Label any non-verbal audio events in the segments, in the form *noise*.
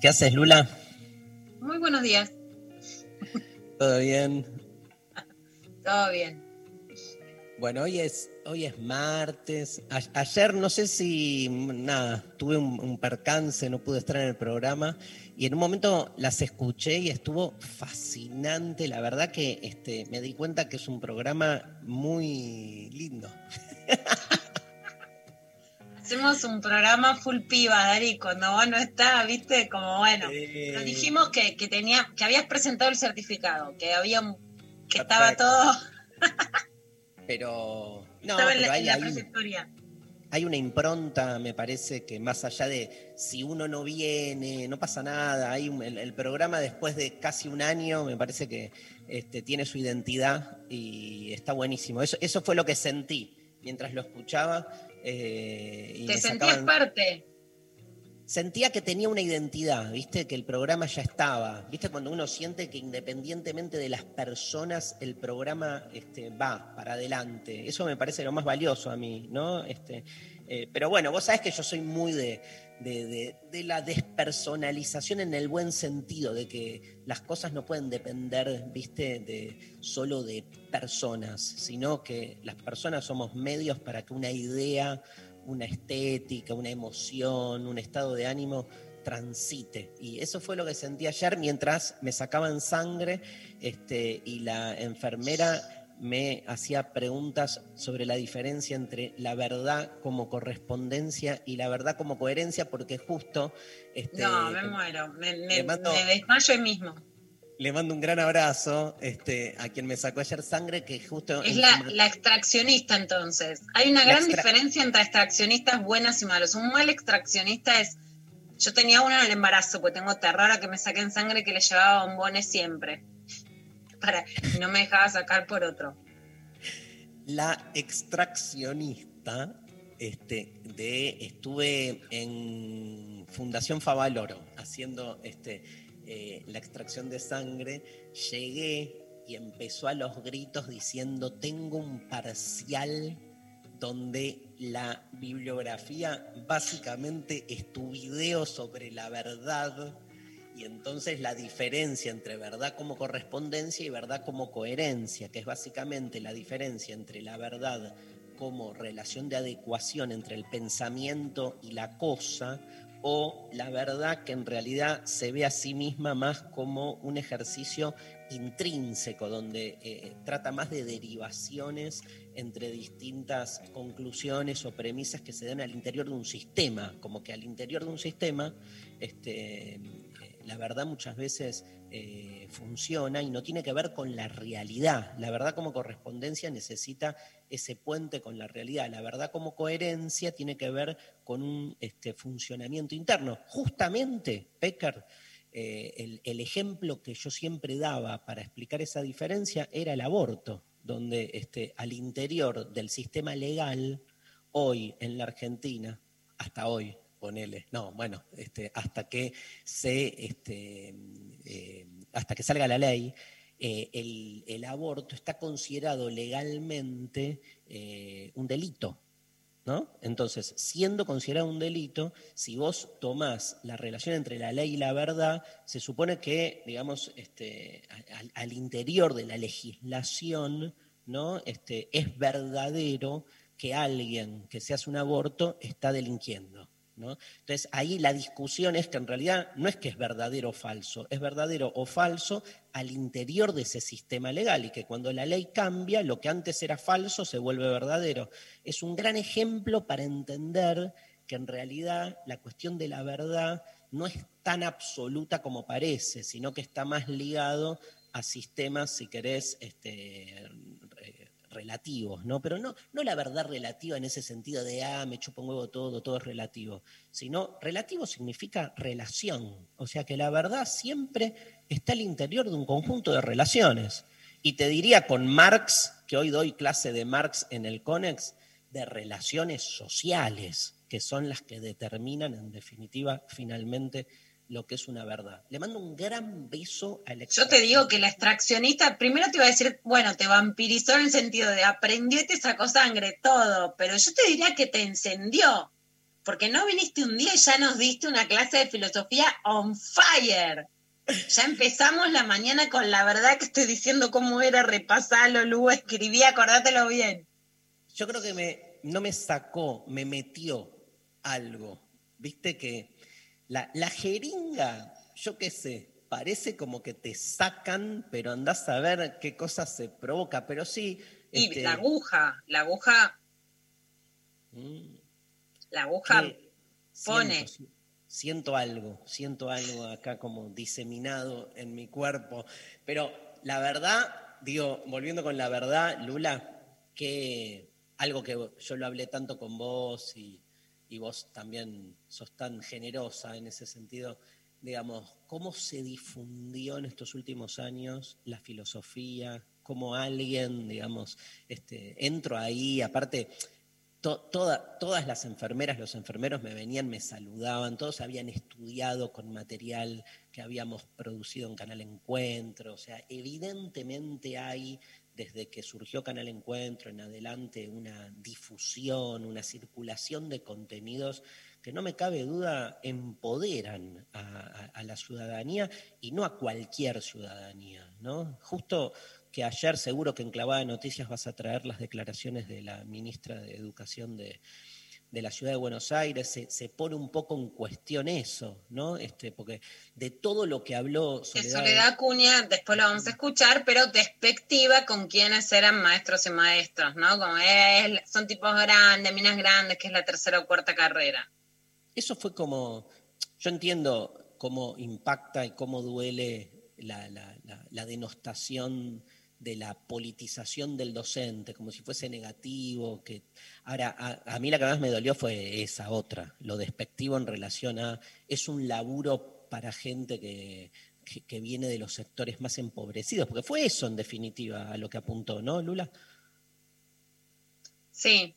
¿Qué haces, Lula? Muy buenos días, ¿Todo bien? todo bien. Bueno, hoy es, hoy es martes. A- ayer no sé si, nada, tuve un, un percance, no pude estar en el programa y en un momento las escuché y estuvo fascinante. La verdad que este, me di cuenta que es un programa muy lindo. *laughs* Hacemos un programa full piba, Dari, cuando vos no estás, viste, como bueno. Eh, Nos dijimos que, que tenía, que habías presentado el certificado, que había un- que estaba Perfecto. todo, Pero, *laughs* no, estaba en pero la, hay, en la hay- trayectoria. hay una impronta, me parece, que más allá de si uno no viene, no pasa nada. Hay un- el, el programa después de casi un año, me parece que este, tiene su identidad y está buenísimo. Eso, eso fue lo que sentí mientras lo escuchaba. Eh, y Te sentías sacaban- parte. Sentía que tenía una identidad, ¿viste? Que el programa ya estaba. ¿Viste? Cuando uno siente que independientemente de las personas, el programa este, va para adelante. Eso me parece lo más valioso a mí, ¿no? Este, eh, pero bueno, vos sabés que yo soy muy de, de- de- la despersonalización en el buen sentido, de que las cosas no pueden depender, ¿viste? De, solo de personas, sino que las personas somos medios para que una idea una estética, una emoción, un estado de ánimo transite. Y eso fue lo que sentí ayer mientras me sacaban sangre este, y la enfermera me hacía preguntas sobre la diferencia entre la verdad como correspondencia y la verdad como coherencia, porque justo... Este, No, me muero, me, me- le mando- me desmayo ahí mismo. Le mando un gran abrazo este, a quien me sacó ayer sangre, que justo... Es en la, la extraccionista entonces. Hay una gran diferencia entre extraccionistas buenos y malos. Un mal extraccionista es... Yo tenía uno en el embarazo, porque tengo terror a que me saquen sangre que le llevaba bombones siempre. *laughs* Para, no me dejaba sacar por otro. La extraccionista, este, de, estuve en Fundación Favaloro haciendo este, eh, la extracción de sangre, llegué y empezó a los gritos diciendo, tengo un parcial donde la bibliografía básicamente es tu video sobre la verdad y entonces la diferencia entre verdad como correspondencia y verdad como coherencia, que es básicamente la diferencia entre la verdad como relación de adecuación entre el pensamiento y la cosa, o la verdad que en realidad se ve a sí misma más como un ejercicio intrínseco, donde eh, trata más de derivaciones entre distintas conclusiones o premisas que se dan al interior de un sistema, como que al interior de un sistema este, la verdad muchas veces eh, funciona y no tiene que ver con la realidad. La verdad como correspondencia necesita ese puente con la realidad. La verdad como coherencia tiene que ver con un este, funcionamiento interno. Justamente, Pecker, eh, el, ejemplo que yo siempre daba para explicar esa diferencia era el aborto, donde este, al interior del sistema legal, hoy en la Argentina, hasta hoy, ponele, no, bueno, este, hasta que se, este, eh, hasta que salga la ley, eh, el, aborto está considerado legalmente eh, un delito. ¿No? Entonces, siendo considerado un delito, si vos tomás la relación entre la ley y la verdad, se supone que, digamos, este, al, al interior de la legislación, ¿no? Este, es verdadero que alguien que se hace un aborto está delinquiendo. ¿No? Entonces ahí la discusión es que en realidad no es que es verdadero o falso, es verdadero o falso al interior de ese sistema legal y que cuando la ley cambia, lo que antes era falso se vuelve verdadero. Es un gran ejemplo para entender que en realidad la cuestión de la verdad no es tan absoluta como parece, sino que está más ligado a sistemas, si querés, este, relativos, ¿no? Pero no, no la verdad relativa en ese sentido de, ah, me chupo un huevo todo, todo es relativo, sino relativo significa relación, o sea que la verdad siempre está al interior de un conjunto de relaciones. Y te diría con Marx, que hoy doy clase de Marx en el CONEX, de relaciones sociales, que son las que determinan en definitiva finalmente lo que es una verdad. Le mando un gran beso al Yo te digo que la extraccionista, primero te iba a decir, bueno, te vampirizó en el sentido de aprendió y te sacó sangre, todo, pero yo te diría que te encendió, porque no viniste un día y ya nos diste una clase de filosofía on fire. Ya empezamos la mañana con la verdad que estoy diciendo cómo era, repasalo, Lu, escribí, acordátelo bien. Yo creo que me, no me sacó, me metió algo. Viste que la, la jeringa, yo qué sé, parece como que te sacan, pero andás a ver qué cosa se provoca, pero sí. Y este, la aguja, la aguja, mm, la aguja pone. Siento, siento algo, siento algo acá como diseminado en mi cuerpo. Pero la verdad, digo, volviendo con la verdad, Lula, que algo que yo lo hablé tanto con vos y, y vos también sos tan generosa en ese sentido, digamos, cómo se difundió en estos últimos años la filosofía, cómo alguien, digamos, este, entro ahí, aparte, to- toda- todas las enfermeras, los enfermeros me venían, me saludaban, todos habían estudiado con material que habíamos producido en Canal Encuentro, o sea, evidentemente hay desde que surgió Canal Encuentro en adelante una difusión, una circulación de contenidos que no me cabe duda empoderan a, la ciudadanía y no a cualquier ciudadanía, ¿no? Justo que ayer seguro que en Clavada de Noticias vas a traer las declaraciones de la ministra de Educación de, de la ciudad de Buenos Aires, se, se pone un poco en cuestión eso, ¿no? Este, porque de todo lo que habló Soledad, Soledad Acuña, después lo vamos a escuchar, pero despectiva con quienes eran maestros y maestros, ¿no? Como es, son tipos grandes, minas grandes, que es la tercera o cuarta carrera. Eso fue como, yo entiendo cómo impacta y cómo duele la, la- la- la denostación de la politización del docente, como si fuese negativo. Que... Ahora, a, a mí la que más me dolió fue esa otra, lo despectivo en relación a, es un laburo para gente que, que, que viene de los sectores más empobrecidos, porque fue eso en definitiva a lo que apuntó, ¿no, Lula? Sí.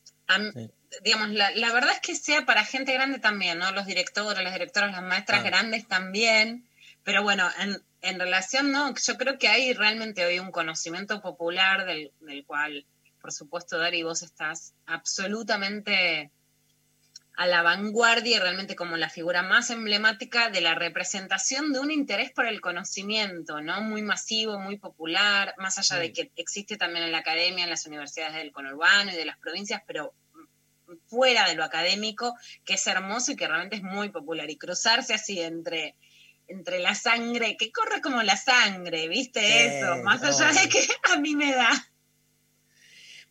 digamos, la, la verdad es que sea para gente grande también, ¿no? Los directores, las directoras, las maestras Ah. grandes también, pero bueno, en, en relación, ¿no? Yo creo que hay realmente hoy un conocimiento popular del, del cual, por supuesto, Dari, vos estás absolutamente a la vanguardia y realmente como la figura más emblemática de la representación de un interés por el conocimiento, ¿no? Muy masivo, muy popular, más allá de que existe también en la academia, en las universidades del conurbano y de las provincias, pero fuera de lo académico, que es hermoso y que realmente es muy popular. Y cruzarse así entre, entre la sangre, que corre como la sangre, ¿viste eso? Más allá de que a mí me da.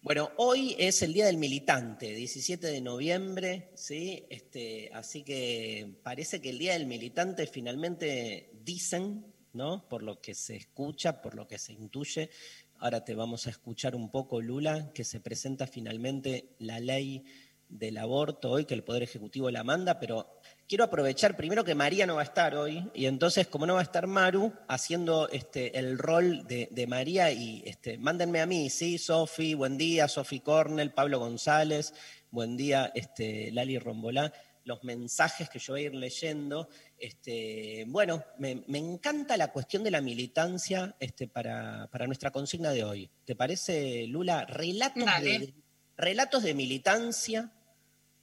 Bueno, hoy es el Día del Militante, 17 de noviembre, ¿sí? Este, así que parece que el Día del Militante finalmente dicen, ¿no? Por lo que se escucha, por lo que se intuye. Ahora te vamos a escuchar un poco, Lula, que se presenta finalmente la ley del aborto hoy, que el Poder Ejecutivo la manda, pero quiero aprovechar primero que María no va a estar hoy, y entonces, como no va a estar Maru, haciendo este, el rol de, de María, y este, mándenme a mí, ¿sí? Sofi, buen día, Sofi Cornell, Pablo González, buen día, este, Lali Rombolá, los mensajes que yo voy a ir leyendo. Este, bueno, me, me encanta la cuestión de la militancia este, para, para nuestra consigna de hoy. ¿Te parece, Lula? Relatos Dale. de, relatos de militancia.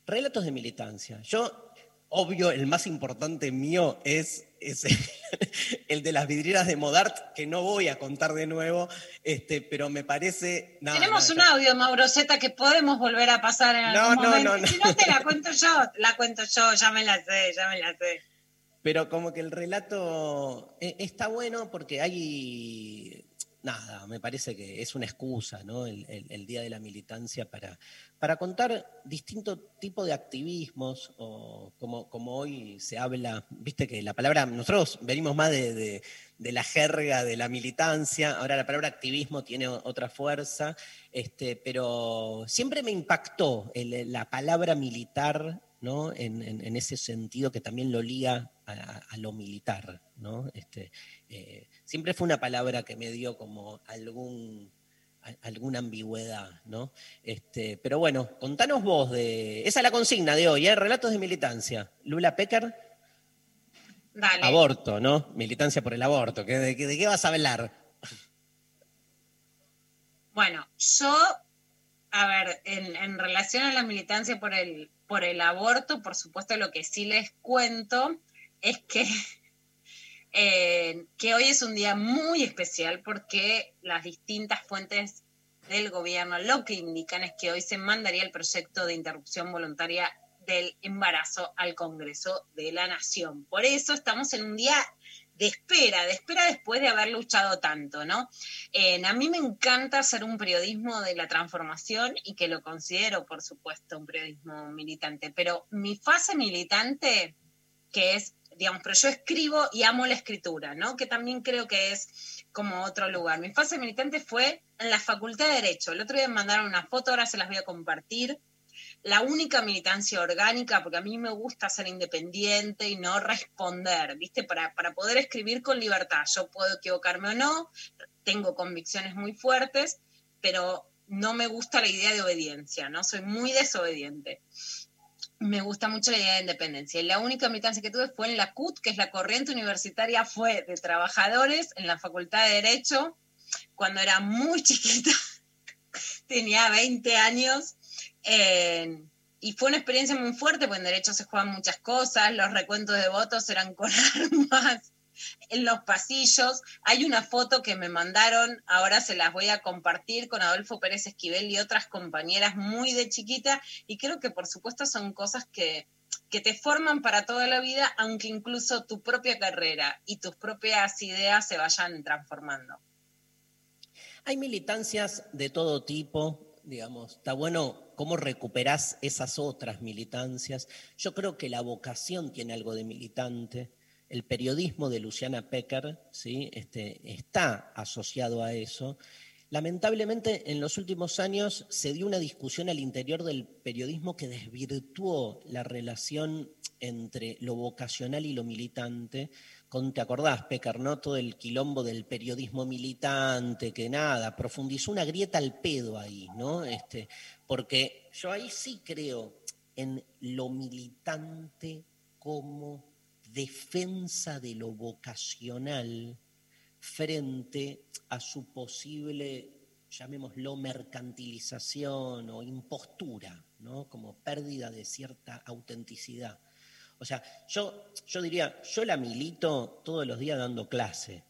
Relatos de militancia. Yo, obvio, el más importante mío es, es *laughs* el de las vidrieras de Modart, que no voy a contar de nuevo, este, pero me parece. nada, Tenemos nada, un audio, Mauro Zeta, que podemos volver a pasar en No, algún no, momento. no, no. Si no, te la cuento yo, la cuento yo, ya me la sé, ya me la sé. Pero como que el relato eh, está bueno porque hay, nada, me parece que es una excusa, ¿no? El, el- el Día de la Militancia para, para contar distinto tipo de activismos, o como, como hoy se habla, viste que la palabra, nosotros venimos más de, de- la jerga de la militancia. Ahora la palabra activismo tiene otra fuerza, este, pero siempre me impactó la palabra militar ¿no? En, ese sentido que también lo liga a, lo militar. ¿no? Este, eh, siempre fue una palabra que me dio como algún, alguna ambigüedad, ¿no? Este, pero bueno, contanos vos de. Esa es la consigna de hoy, ¿eh? Relatos de militancia. Lula Pecker. Dale. Aborto, ¿no? Militancia por el aborto. ¿De, qué vas a hablar? Bueno, yo, a ver, en, relación a la militancia por el, por el aborto, por supuesto, lo que sí les cuento es que eh, que hoy es un día muy especial porque las distintas fuentes del gobierno lo que indican es que hoy se mandaría el proyecto de interrupción voluntaria del embarazo al Congreso de la Nación. Por eso estamos en un día de espera, de espera después de haber luchado tanto, ¿no? A mí me encanta hacer un periodismo de la transformación y que lo considero, por supuesto, un periodismo militante, pero mi fase militante, que es digamos, pero yo escribo y amo la escritura, ¿no? Que también creo que es como otro lugar. Mi fase militante fue en la Facultad de Derecho. El otro día me mandaron una foto, ahora se las voy a compartir. La única militancia orgánica, porque a mí me gusta ser independiente y no responder, ¿viste? Para, para poder escribir con libertad. Yo puedo equivocarme o no, tengo convicciones muy fuertes, pero no me gusta la idea de obediencia, ¿no? Soy muy desobediente me gusta mucho la idea de independencia. Y la única militancia que tuve fue en la CUT, que es la corriente universitaria, fue de trabajadores en la Facultad de Derecho, cuando era muy *laughs* chiquita, tenía 20 años. y fue una experiencia muy fuerte, porque en Derecho se juegan muchas cosas, los recuentos de votos eran con *laughs* armas, en los pasillos. Hay una foto que me mandaron, ahora se las voy a compartir con Adolfo Pérez Esquivel y otras compañeras muy de chiquita, y creo que por supuesto son cosas que, que te forman para toda la vida, aunque incluso tu propia carrera y tus propias ideas se vayan transformando. Hay militancias de todo tipo, digamos, está bueno cómo recuperás esas otras militancias. Yo creo que la vocación tiene algo de militante el periodismo de Luciana Pecker ¿sí? este, está asociado a eso. Lamentablemente, en los últimos años se dio una discusión al interior del periodismo que desvirtuó la relación entre lo vocacional y lo militante. Con, ¿Te acordás, Pecker, no? Todo el quilombo del periodismo militante, que nada, profundizó una grieta al pedo ahí, ¿no? Este, porque yo ahí sí creo en lo militante como defensa de lo vocacional frente a su posible, llamémoslo, mercantilización o impostura, ¿no? como pérdida de cierta autenticidad. O sea, yo, yo diría, yo la milito todos los días dando clase.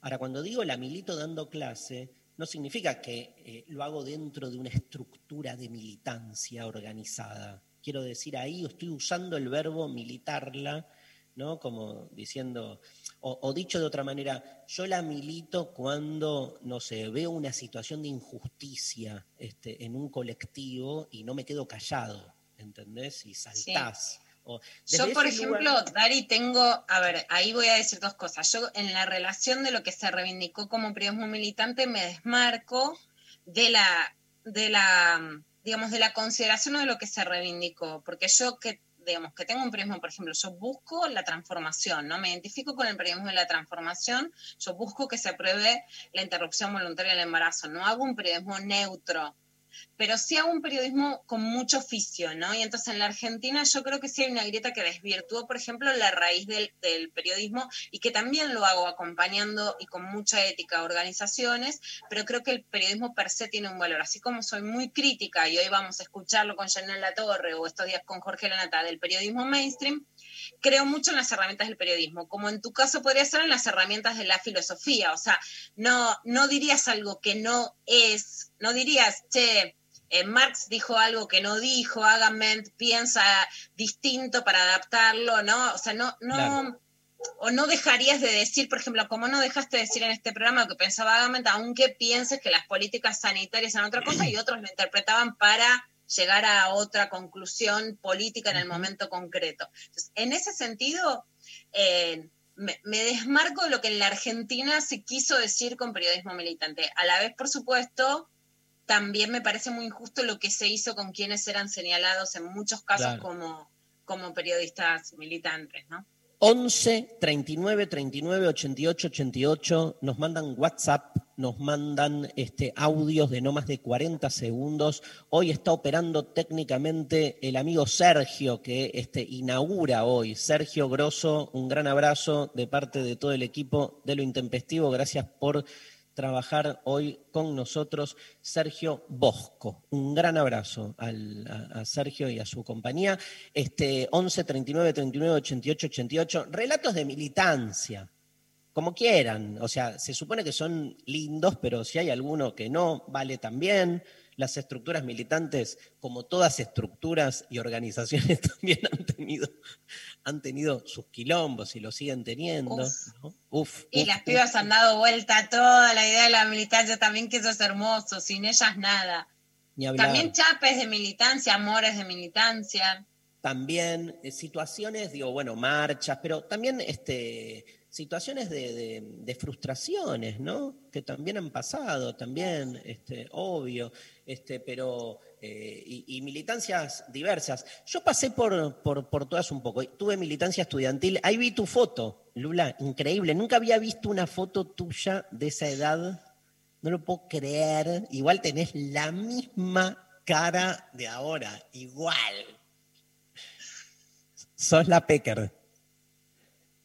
Ahora, cuando digo la milito dando clase, no significa que eh, lo hago dentro de una estructura de militancia organizada. Quiero decir, ahí estoy usando el verbo militarla ¿no? Como diciendo, o, dicho de otra manera, yo la milito cuando, no sé, veo una situación de injusticia este, en un colectivo y no me quedo callado, ¿entendés? Y saltás. yo, por ejemplo, Dari, tengo, a ver, ahí voy a decir dos cosas. Yo en la relación de lo que se reivindicó como periodismo militante me desmarco de la, de la, digamos, de la consideración de lo que se reivindicó, porque yo que digamos, que tengo un periodismo, por ejemplo, yo busco la transformación, ¿no? Me identifico con el periodismo de la transformación, yo busco que se apruebe la interrupción voluntaria del embarazo, no hago un periodismo neutro, pero sí hago un periodismo con mucho oficio, ¿no? Y entonces en la Argentina yo creo que sí hay una grieta que desvirtuó, por ejemplo, la raíz del, periodismo y que también lo hago acompañando y con mucha ética a organizaciones, pero creo que el periodismo per se tiene un valor. Así como soy muy crítica y hoy vamos a escucharlo con Janelle La Torre o estos días con Jorge Lanata del periodismo mainstream, creo mucho en las herramientas del periodismo, como en tu caso podría ser en las herramientas de la filosofía, o sea, no, no dirías algo que no es, no dirías, che, eh, Marx dijo algo que no dijo, Agamben piensa distinto para adaptarlo, ¿no? O sea, no, no, o no dejarías de decir, por ejemplo, como no dejaste de decir en este programa que pensaba Agamben, aunque pienses que las políticas sanitarias son otra cosa y otros lo interpretaban para llegar a otra conclusión política en el momento concreto. en ese sentido, eh, me, me desmarco de lo que en la Argentina se quiso decir con periodismo militante. A la vez, por supuesto, también me parece muy injusto lo que se hizo con quienes eran señalados en muchos casos Claro. como, como periodistas militantes, ¿no? 11 39 39 88 88 nos mandan WhatsApp, nos mandan este, audios de no más de 40 segundos. Hoy está operando técnicamente el amigo Sergio que este, inaugura hoy. Sergio Grosso, un gran abrazo de parte de todo el equipo de lo intempestivo. Gracias por trabajar hoy con nosotros Sergio Bosco. Un gran abrazo al- a, Sergio y a su compañía. Este, 11 39 39 88 88. Relatos de militancia, como quieran. O sea, se supone que son lindos, pero si hay alguno que no, vale también. Las estructuras militantes, como todas estructuras y organizaciones, *laughs* también han tenido, han tenido sus quilombos y lo siguen teniendo. Uf. ¿no? Uf, Y uf, las pibas han dado vuelta a toda la idea de la militancia también, que eso es hermoso, sin ellas nada. También chapes de militancia, amores de militancia. también eh, situaciones, digo, bueno, marchas, pero también este, situaciones de, de- de frustraciones, ¿no? Que también han pasado, también, este, obvio, este, pero, eh, y, y militancias diversas. Yo pasé por, por, por todas un poco, tuve militancia estudiantil, ahí vi tu foto, Lula, increíble, nunca había visto una foto tuya de esa edad, no lo puedo creer, igual tenés la misma cara de ahora, igual. Sos la Pecker.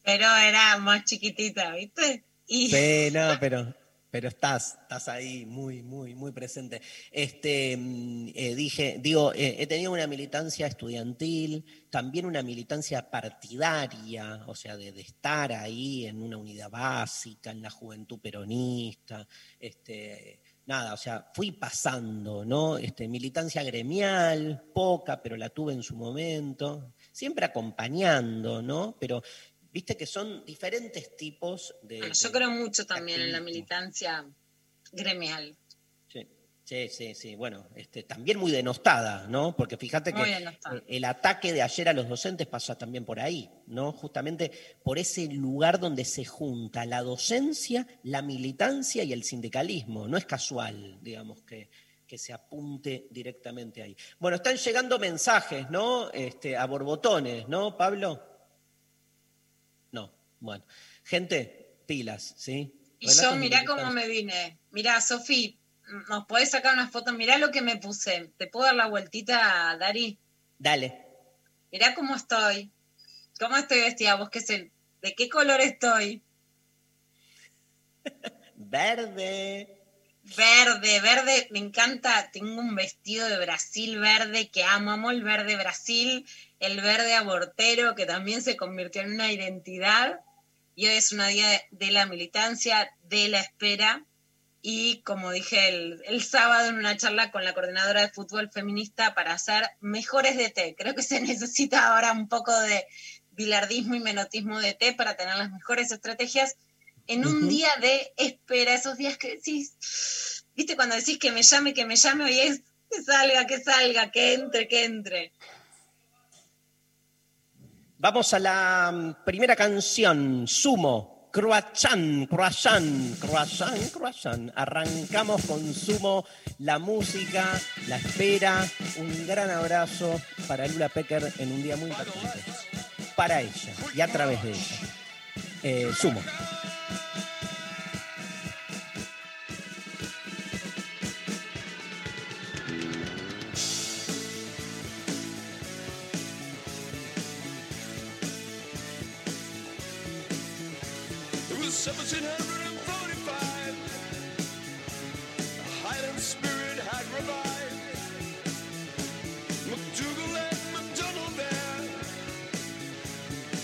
Pero era más chiquitita, ¿viste? Y Sí, no, pero, pero estás, estás ahí muy, muy, muy presente. Este, mm, eh, dije, digo, eh, he tenido una militancia estudiantil, también una militancia partidaria, o sea, de, de estar ahí en una unidad básica, en la juventud peronista, este, nada, o sea, fui pasando, ¿no? Este, militancia gremial, poca, pero la tuve en su momento, siempre acompañando, ¿no? Pero viste que son diferentes tipos de... Bueno, yo de- creo mucho también en la militancia gremial. Sí, sí, sí, sí. Bueno, este, también muy denostada, ¿no? Porque fíjate Muy que denostada. el ataque de ayer a los docentes pasa también por ahí, ¿no? Justamente por ese lugar donde se junta la docencia, la militancia y el sindicalismo. No es casual, digamos, que, que se apunte directamente ahí. Bueno, están llegando mensajes, ¿no? Este, a borbotones, ¿no, Pablo? No, bueno. Gente, pilas, ¿sí? Y Relatos yo, mirá cómo me vine. Mirá, Sofi, ¿nos podés sacar una foto? Mirá lo que me puse. ¿Te puedo dar la vueltita, Dari? Dale. Mirá cómo estoy. ¿Cómo estoy vestida? ¿Vos qué sé? ¿De qué color estoy? *laughs* Verde. Verde, verde, me encanta. Tengo un vestido de Brasil verde que amo. Amo el verde Brasil, el verde abortero que también se convirtió en una identidad. Y hoy es una día de, la militancia, de la espera. Y como dije el, el sábado en una charla con la coordinadora de fútbol feminista para hacer mejores de té. Creo que se *laughs* necesita ahora un poco de bilardismo y menotismo de té para tener las mejores estrategias en un día de espera, esos días que decís, viste cuando decís que me llame, que me llame, hoy es que salga, que salga, que entre, que entre. Vamos a la mm, primera canción, Sumo, Croissant, Croissant, Croissant, Croissant. Arrancamos con Sumo, la música, la espera. Un gran abrazo para Lula Pecker en un día muy importante. Para ella y a través de ella. Eh, Sumo. 1745. The Highland spirit had revived. MacDougall and MacDonald there.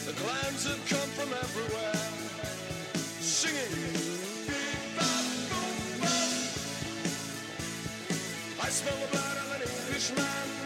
The clans had come from everywhere. Singing. "Beep, bop, boom, bop." I smell the blood of an Englishman.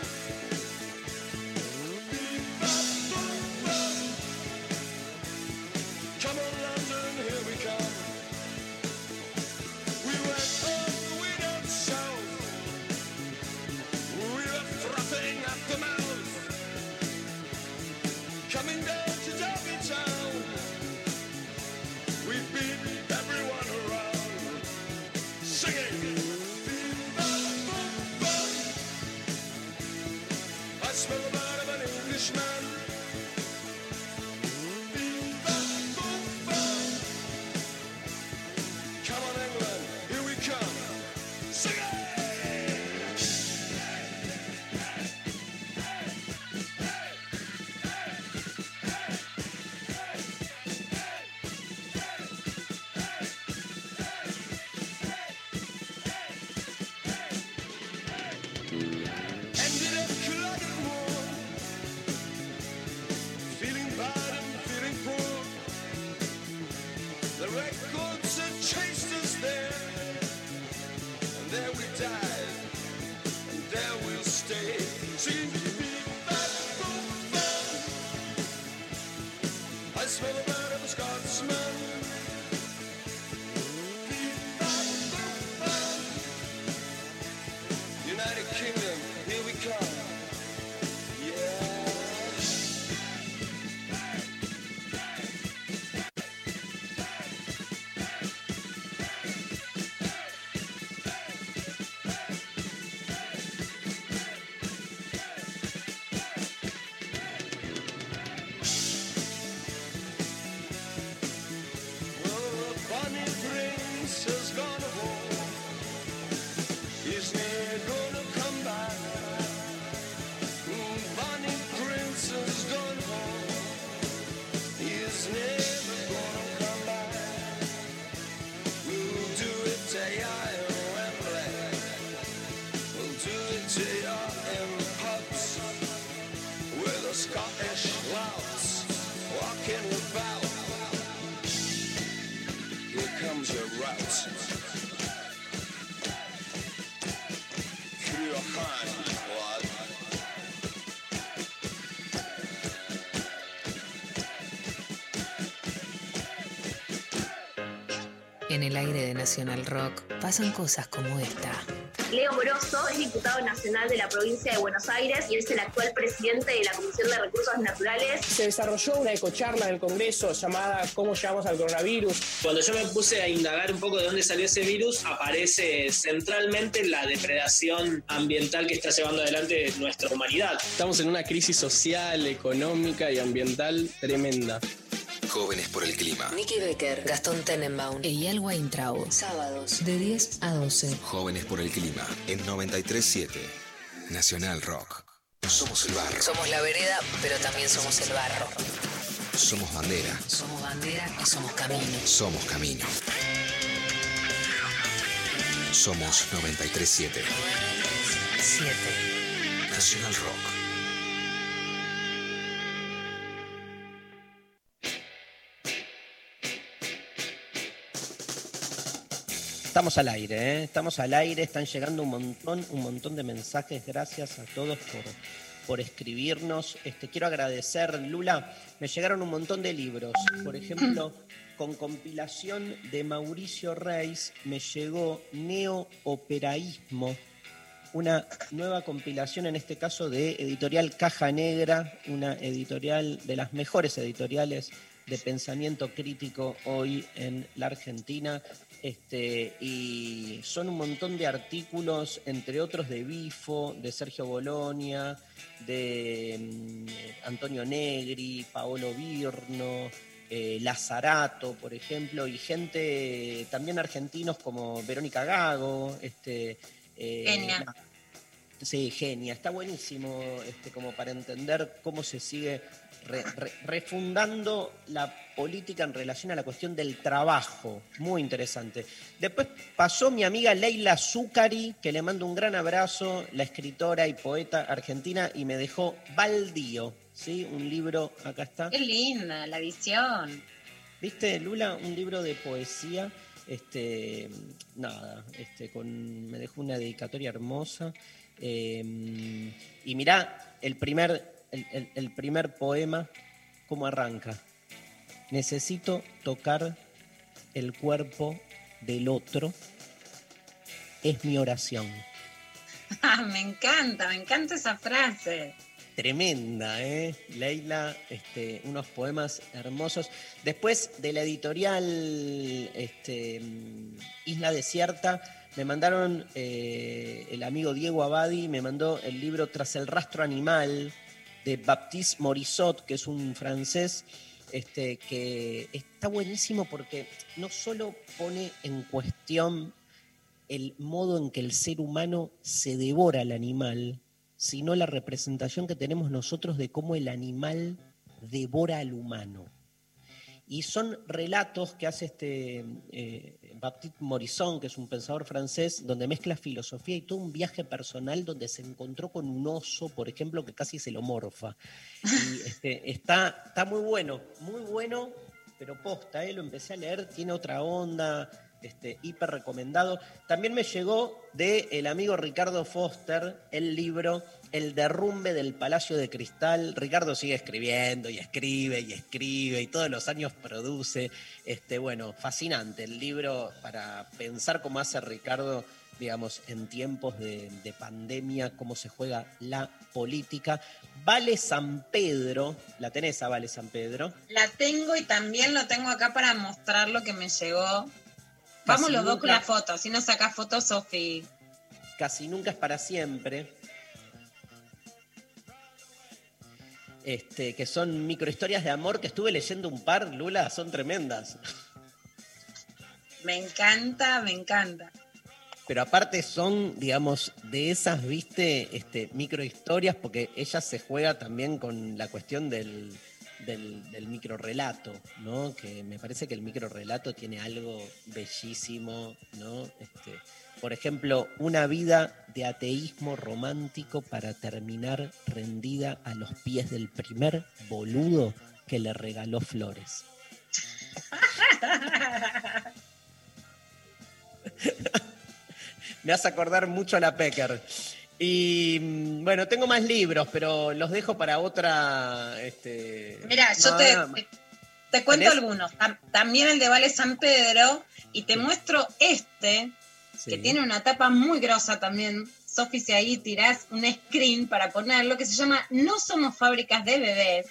En el aire de Nacional Rock pasan cosas como esta. Leo Moroso es diputado nacional de la provincia de Buenos Aires y es el actual presidente de la Comisión de Recursos Naturales. Se desarrolló una ecocharla en el Congreso llamada ¿Cómo llegamos al coronavirus? Cuando yo me puse a indagar un poco de dónde salió ese virus, aparece centralmente la depredación ambiental que está llevando adelante nuestra humanidad. Estamos en una crisis social, económica y ambiental tremenda. Jóvenes por el clima. Nicky Becker, Gastón Tenenbaum, Eyal Weintraub. Sábados de 10 a 12. Jóvenes por el clima. En 93.7. Nacional Rock. Somos el barro. Somos la vereda, pero también somos el barro. Somos bandera. Somos bandera y somos camino. Somos camino. Somos 93.7. 7. Nacional Rock. Estamos al aire, ¿eh? estamos al aire, están llegando un montón, un montón de mensajes. Gracias a todos por, por escribirnos. Este, quiero agradecer, Lula, me llegaron un montón de libros. Por ejemplo, *clears throat* con compilación de Mauricio Reis me llegó Neo-Operaísmo, una nueva compilación, en este caso de editorial Caja Negra, una editorial de las mejores editoriales de pensamiento crítico hoy en la Argentina. Este, y son un montón de artículos, entre otros de Bifo, de Sergio Bolonia, de mm, Antonio Negri, Paolo Birno, eh, Lazarato, por ejemplo, y gente también argentinos como Verónica Gago, este, eh, Genia. Sí, genia. Está buenísimo este, como para entender cómo se sigue re- re- refundando la política en relación a la cuestión del trabajo. Muy interesante. Después pasó mi amiga Leila Zucari, que le mando un gran abrazo, la escritora y poeta argentina, y me dejó Baldío, ¿sí? Un libro, acá está. Qué linda la edición. ¿Viste, Lula? Un libro de poesía. Este, nada, este, con, me dejó una dedicatoria hermosa. Eh, y mirá el primer, el, el- el primer poema, cómo arranca. Necesito tocar el cuerpo del otro. Es mi oración. *laughs* Ah, me encanta, me encanta esa frase. Tremenda, ¿eh? Leila, este, unos poemas hermosos. Después de la editorial este, Isla Desierta, me mandaron eh, el amigo Diego Abadi, me mandó el libro Tras el rastro animal de Baptiste Morisot, que es un francés. este, que está buenísimo porque no solo pone en cuestión el modo en que el ser humano se devora al animal, sino la representación que tenemos nosotros de cómo el animal devora al humano. Y son relatos que hace este eh, Baptiste Morisson, que es un pensador francés, donde mezcla filosofía y todo un viaje personal donde se encontró con un oso, por ejemplo, que casi se lo morfa. Y este, está, está muy bueno, muy bueno, pero posta, ¿eh? lo empecé a leer, tiene otra onda, este, hiper recomendado. También me llegó de el amigo Ricardo Foster el libro El derrumbe del Palacio de Cristal. Ricardo sigue escribiendo y escribe y escribe y todos los años produce. Este, bueno, fascinante el libro para pensar cómo hace Ricardo, digamos, en tiempos de, de pandemia, cómo se juega la política. Vale San Pedro, ¿la tenés a Vale San Pedro? La tengo y también lo tengo acá para mostrar lo que me llegó. Vamos los dos con la foto, si no sacas fotos, Sofi. Casi nunca es para siempre. Este, que son microhistorias de amor que estuve leyendo un par, Lula, son tremendas. Me encanta, me encanta. Pero aparte son, digamos, de esas, viste, este, microhistorias, porque ella se juega también con la cuestión del, del, del microrelato, ¿no? Que me parece que el microrelato tiene algo bellísimo, ¿no? Este, por ejemplo, una vida de ateísmo romántico para terminar rendida a los pies del primer boludo que le regaló flores. *laughs* Me hace acordar mucho a la Pecker. Y mm, bueno, tengo más libros, pero los dejo para otra. Este... Mira, yo No, te, te- te cuento ¿Tenés? algunos. Tam- También el de Vale San Pedro. Y te muestro este, sí. que tiene una tapa muy grosa también. Sofi, si ahí tirás un screen para ponerlo, que se llama No somos fábricas de bebés.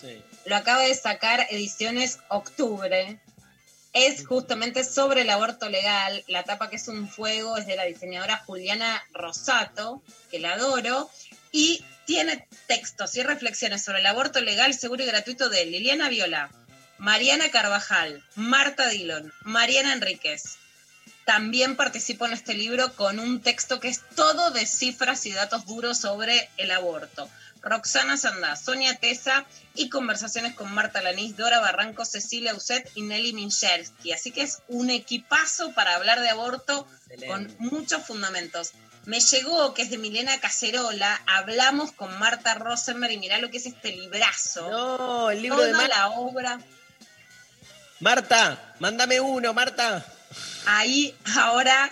Sí. Lo acaba de sacar Ediciones Octubre. Es justamente sobre el aborto legal. La tapa que es un fuego es de la diseñadora Juliana Rosato, que la adoro. Y tiene textos y reflexiones sobre el aborto legal, seguro y gratuito de Liliana Viola, Mariana Carvajal, Marta Dillon, Mariana Enríquez. También participo en este libro con un texto que es todo de cifras y datos duros sobre el aborto. Roxana Sandá, Sonia Tesa y conversaciones con Marta Lanís, Dora Barranco, Cecilia Uset y Nelly Minchersky. Así que es un equipazo para hablar de aborto con muchos fundamentos. Me llegó, que es de Milena Cacerola, hablamos con Marta Rosenberg y mirá lo que es este librazo. No, el libro Toda de Mar- la obra. Marta, mándame uno, Marta. Ahí ahora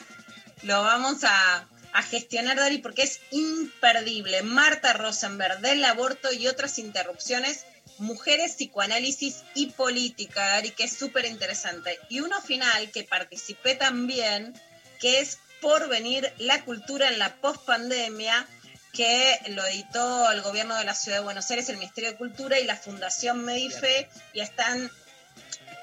lo vamos a, a gestionar, Dari, porque es imperdible. Marta Rosenberg, del aborto y otras interrupciones, mujeres, psicoanálisis y política, Dari, que es súper interesante. Y uno final que participé también, que es Por venir la cultura en la pospandemia, que lo editó el gobierno de la Ciudad de Buenos Aires, el Ministerio de Cultura y la Fundación Medife, y están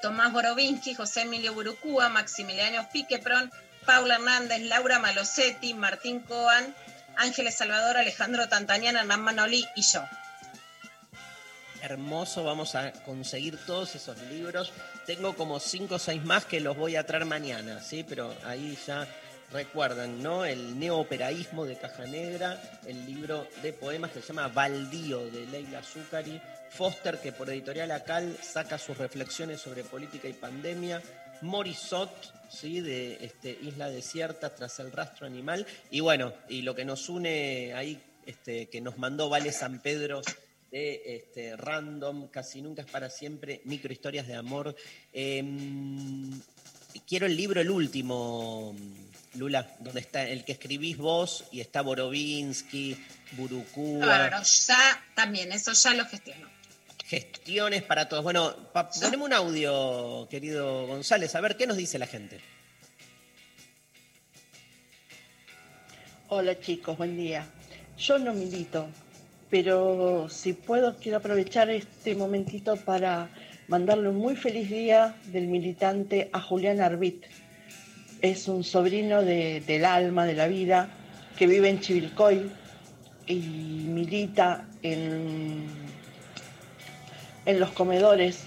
Tomás Borovinsky, José Emilio Burucúa, Maximiliano Piquepron, Paula Hernández, Laura Malosetti, Martín Coan, Ángeles Salvador, Alejandro Tantañana, Hernán Manoli y yo. Hermoso, vamos a conseguir todos esos libros. Tengo como cinco o seis más que los voy a traer mañana, ¿sí? Pero ahí ya recuerdan, ¿no? El neooperaísmo de Caja Negra, el libro de poemas que se llama Baldío de Leila Zucari, Foster, que por editorial Acal saca sus reflexiones sobre política y pandemia, Morisot, ¿sí? De este, Isla Desierta tras el rastro animal, y bueno, y lo que nos une ahí, este, que nos mandó Vale San Pedro de este, Random, Casi Nunca es para siempre, Microhistorias de Amor. Em, quiero el libro, el último, Lula, donde está el que escribís vos y está Borovinsky, Burucúa, Bueno, ya también, eso ya lo gestiono. Gestiones para todos. Bueno, poneme un audio, querido González, a ver qué nos dice la gente. Hola chicos, buen día. Yo no milito, pero si puedo quiero aprovechar este momentito para mandarle un muy feliz día del militante a Julián Arbit. Es un sobrino de- del alma, de la vida, que vive en Chivilcoy y milita en en los comedores,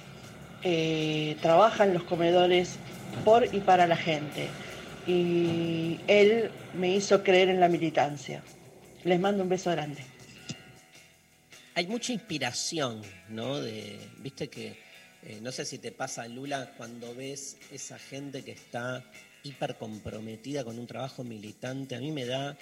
eh, trabaja en los comedores por y para la gente. Y él me hizo creer en la militancia. Les mando un beso grande. Hay mucha inspiración, ¿no? Viste que, eh, no sé si te pasa, Lula, cuando ves esa gente que está hiper comprometida con un trabajo militante, a mí me da,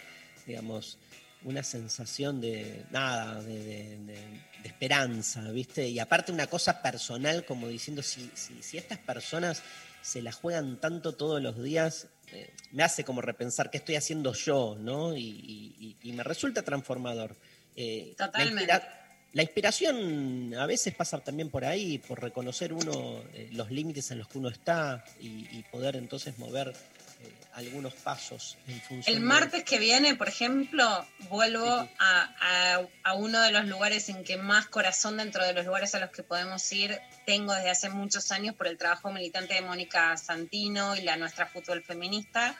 digamos, una sensación de nada, de, de- de- de esperanza, ¿viste? Y aparte una cosa personal, como diciendo, si, si, si estas personas se la juegan tanto todos los días, eh, me hace como repensar qué estoy haciendo yo, ¿no? Y, y- y- y me resulta transformador. Eh, la Totalmente. inspira- la inspiración a veces pasa también por ahí, por reconocer uno eh, los límites en los que uno está y, y poder entonces mover algunos pasos en función. El de- martes que viene, por ejemplo, vuelvo a, a- a uno de los lugares en que más corazón dentro de los lugares a los que podemos ir tengo desde hace muchos años por el trabajo militante de Mónica Santino y la nuestra fútbol feminista,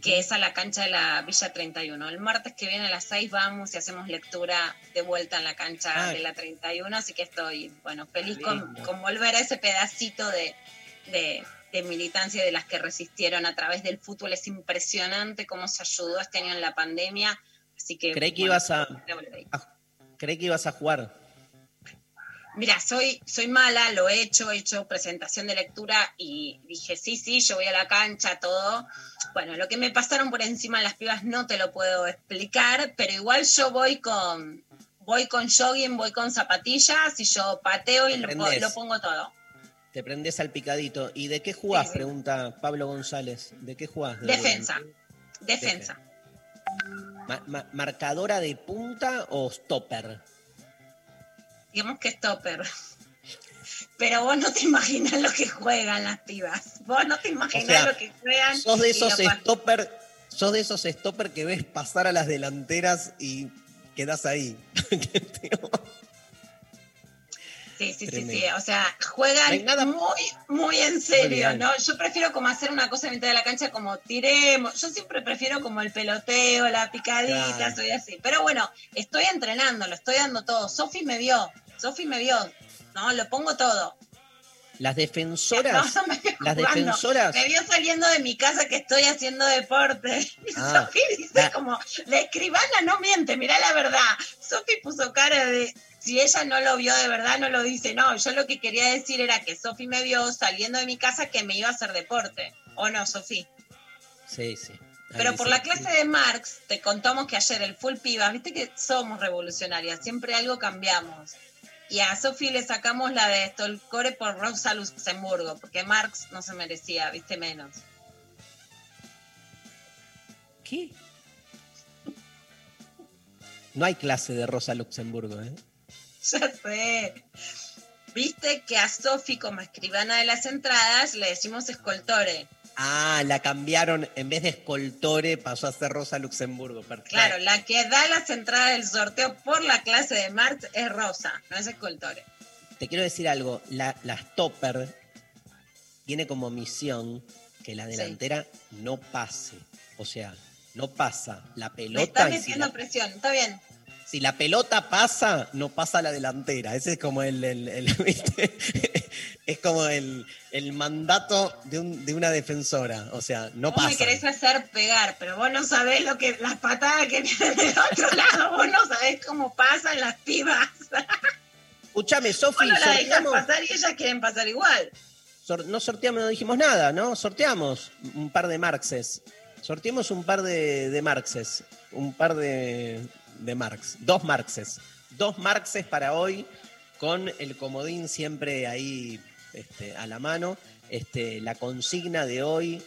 que es a la cancha de la Villa 31. El martes que viene a las 6 vamos y hacemos lectura de vuelta en la cancha Ah. de la 31, así que estoy, bueno, feliz con, Lindo. con volver a ese pedacito de, de, de militancia de las que resistieron a través del fútbol. Es impresionante cómo se ayudó este año en la pandemia. Así que. Creí que bueno, ibas a, a que ibas a jugar. Mira, soy, soy mala, lo he hecho, he hecho presentación de lectura y dije, sí, sí, yo voy a la cancha, todo. Bueno, lo que me pasaron por encima de las pibas no te lo puedo explicar, pero igual yo voy con voy con jogging, voy con zapatillas y yo pateo y lo pongo todo. Te prendés al picadito. ¿Y de qué jugás? Sí. Pregunta Pablo González. ¿De qué jugás? ¿De Defensa, defensa. Ma- ma- ¿Marcadora de punta o stopper? Digamos que stopper. Pero vos no te imaginas lo que juegan las pibas. Vos no te imaginas sea, lo que juegan. Sos de esos stopper, sos de esos stopper que ves pasar a las delanteras y quedás ahí. *laughs* Sí, sí, sí, sí. O sea, juegan nada- muy, muy en serio. ¿no? Yo prefiero como hacer una cosa en mitad de la cancha como tiremos. Yo siempre prefiero como el peloteo, la picadita, Claro. soy así. Pero bueno, estoy entrenando, lo estoy dando todo. Sofi me vio, Sofi me vio, ¿no? Lo pongo todo. Las defensoras, No, no me vio las jugando. defensoras, Me vio saliendo de mi casa que estoy haciendo deporte. *laughs* Y Ah, Sofi dice la- como, la escribana no miente, mirá la verdad. Sofi puso cara de, si ella no lo vio de verdad, no lo dice. No, yo lo que quería decir era que Sofi me vio saliendo de mi casa que me iba a hacer deporte. ¿O no, Sofi? sí, sí. Pero por sí. la clase de Marx, te contamos que ayer el full pibas, viste que somos revolucionarias, siempre algo cambiamos. Y a Sofi le sacamos la de Stolcore por Rosa Luxemburgo, porque Marx no se merecía, viste menos. ¿Qué? No hay clase de Rosa Luxemburgo, ¿eh? *laughs* Ya sé. Viste que a Sofi, como escribana de las entradas, le decimos escoltore. Ah, la cambiaron, en vez de escoltore pasó a ser Rosa Luxemburgo. Perfecto. Claro, la que da las entradas del sorteo por la clase de Marx es Rosa, no es escoltore. Te quiero decir algo, la, la stopper tiene como misión que la Sí. delantera no pase. O sea, no pasa la Me pelota está y si metiendo la, presión, está bien. Si la pelota pasa, no pasa la delantera. Ese es como el, el- el- *laughs* ¿viste? es como el, el mandato de, un- de una defensora. O sea, no vos me pasa. querés hacer pegar, pero vos no sabés lo que las patadas que *laughs* vienen del otro lado, vos no sabés cómo pasan las pibas. Escuchame, Sofi, no la dejás sorteamos. pasar y ellas quieren pasar igual. Sor- no sorteamos, no dijimos nada, ¿no? Sorteamos un par de Marxes. Sorteamos un par de, de Marxes. Un par de, de Marx. Dos Marxes. Dos Marxes para hoy, con el comodín siempre ahí este, a la mano. Este, la consigna de hoy,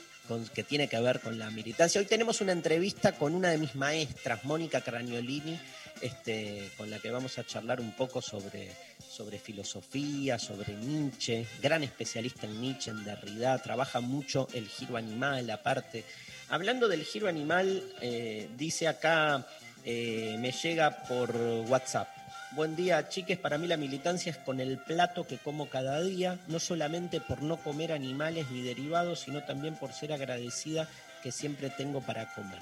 que tiene que ver con la militancia. Hoy tenemos una entrevista con una de mis maestras, Mónica Craniolini, este, con la que vamos a charlar un poco sobre, sobre filosofía, sobre Nietzsche, gran especialista en Nietzsche, en Derrida, trabaja mucho el giro animal, aparte. Hablando del giro animal, eh, dice acá, eh, me llega por WhatsApp. Buen día, chiques. Para mí la militancia es con el plato que como cada día, no solamente por no comer animales ni derivados, sino también por ser agradecida que siempre tengo para comer.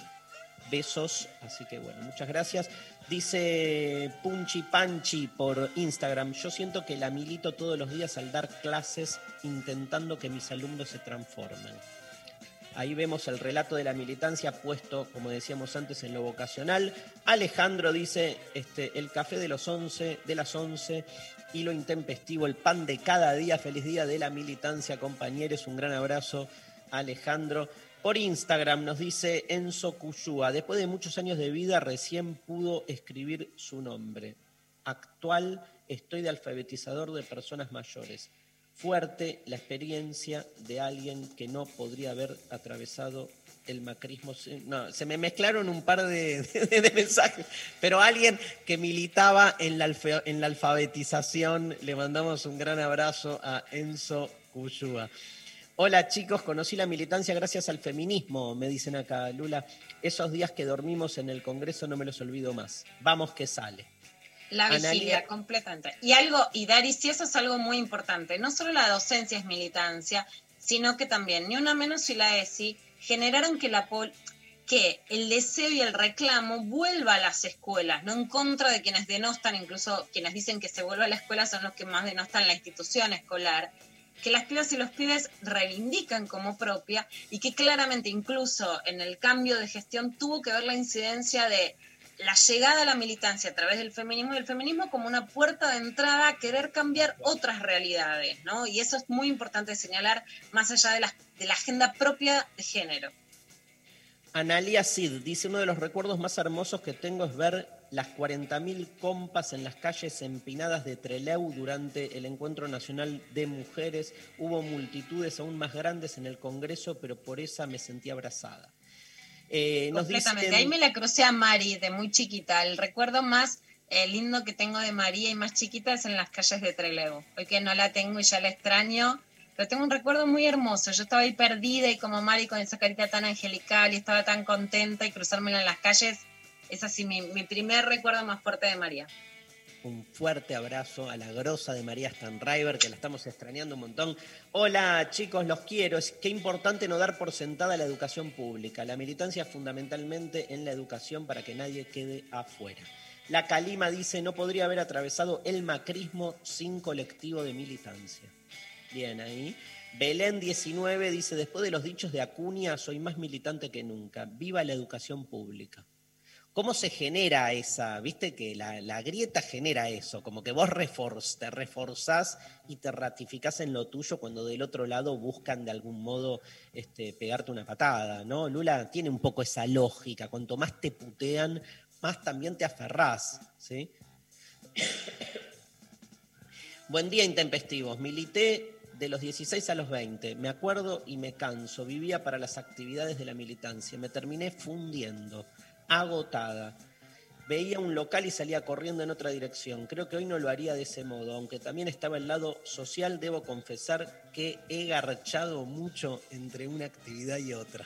Besos. Así que bueno, muchas gracias. Dice Punchi Panchi por Instagram, yo siento que la milito todos los días al dar clases intentando que mis alumnos se transformen. Ahí vemos el relato de la militancia puesto, como decíamos antes, en lo vocacional. Alejandro dice, este, el café de los 11, de las 11 y lo intempestivo, el pan de cada día. Feliz día de la militancia, compañeros. Un gran abrazo, Alejandro. Por Instagram nos dice Enzo Cuyúa, después de muchos años de vida recién pudo escribir su nombre. Actual estoy de alfabetizador de personas mayores. Fuerte la experiencia de alguien que no podría haber atravesado el macrismo. No, se me mezclaron un par *laughs* de, mensajes, pero alguien que militaba en la, en la alfabetización, le mandamos un gran abrazo a Enzo Cuyúa. Hola chicos, conocí la militancia gracias al feminismo, me dicen acá, Lula. Esos días que dormimos en el Congreso no me los olvido más. Vamos que sale. La vigilia, completamente. Y algo, y Dari, si eso es algo muy importante, no solo la docencia es militancia, sino que también ni una menos y la ESI generaron que la pol- que el deseo y el reclamo vuelva a las escuelas, no en contra de quienes denostan, incluso quienes dicen que se vuelva a la escuela son los que más denostan la institución escolar, que las pibas y los pibes reivindican como propia y que claramente incluso en el cambio de gestión tuvo que ver la incidencia de la llegada a la militancia a través del feminismo y el feminismo como una puerta de entrada a querer cambiar otras realidades, ¿no? Y eso es muy importante señalar más allá de la, de la agenda propia de género. Analia Cid dice, uno de los recuerdos más hermosos que tengo es ver las 40.000 compas en las calles empinadas de Trelew durante el Encuentro Nacional de Mujeres. Hubo multitudes aún más grandes en el Congreso, pero por esa me sentí abrazada. Eh, nos Completamente. dicen- Ahí me la crucé a Mari de muy chiquita. El recuerdo más eh, lindo que tengo de María y más chiquita es en las calles de Trelew. Hoy que no la tengo y ya la extraño, pero tengo un recuerdo muy hermoso. Yo estaba ahí perdida y como Mari con esa carita tan angelical y estaba tan contenta y cruzármela en las calles. Es así mi, mi primer recuerdo más fuerte de María. Un fuerte abrazo a la grosa de María Stanriver, que la estamos extrañando un montón. Hola chicos, los quiero. Es qué importante no dar por sentada la educación pública. La militancia fundamentalmente en la educación para que nadie quede afuera. La Calima dice, no podría haber atravesado el macrismo sin colectivo de militancia. Bien ahí. Belén 19 dice, después de los dichos de Acuña, soy más militante que nunca. Viva la educación pública. ¿Cómo se genera esa? Viste que la, la grieta genera eso, como que vos te reforzás y te ratificás en lo tuyo cuando del otro lado buscan de algún modo este, pegarte una patada, ¿no? Lula tiene un poco esa lógica, cuanto más te putean, más también te aferrás, ¿sí? *coughs* Buen día, intempestivos. Milité de los 16 a los 20. Me acuerdo y me canso. Vivía para las actividades de la militancia. Me terminé fundiendo, agotada. Veía un local y salía corriendo en otra dirección. Creo que hoy no lo haría de ese modo, aunque también estaba el lado social. Debo confesar que he garchado mucho entre una actividad y otra.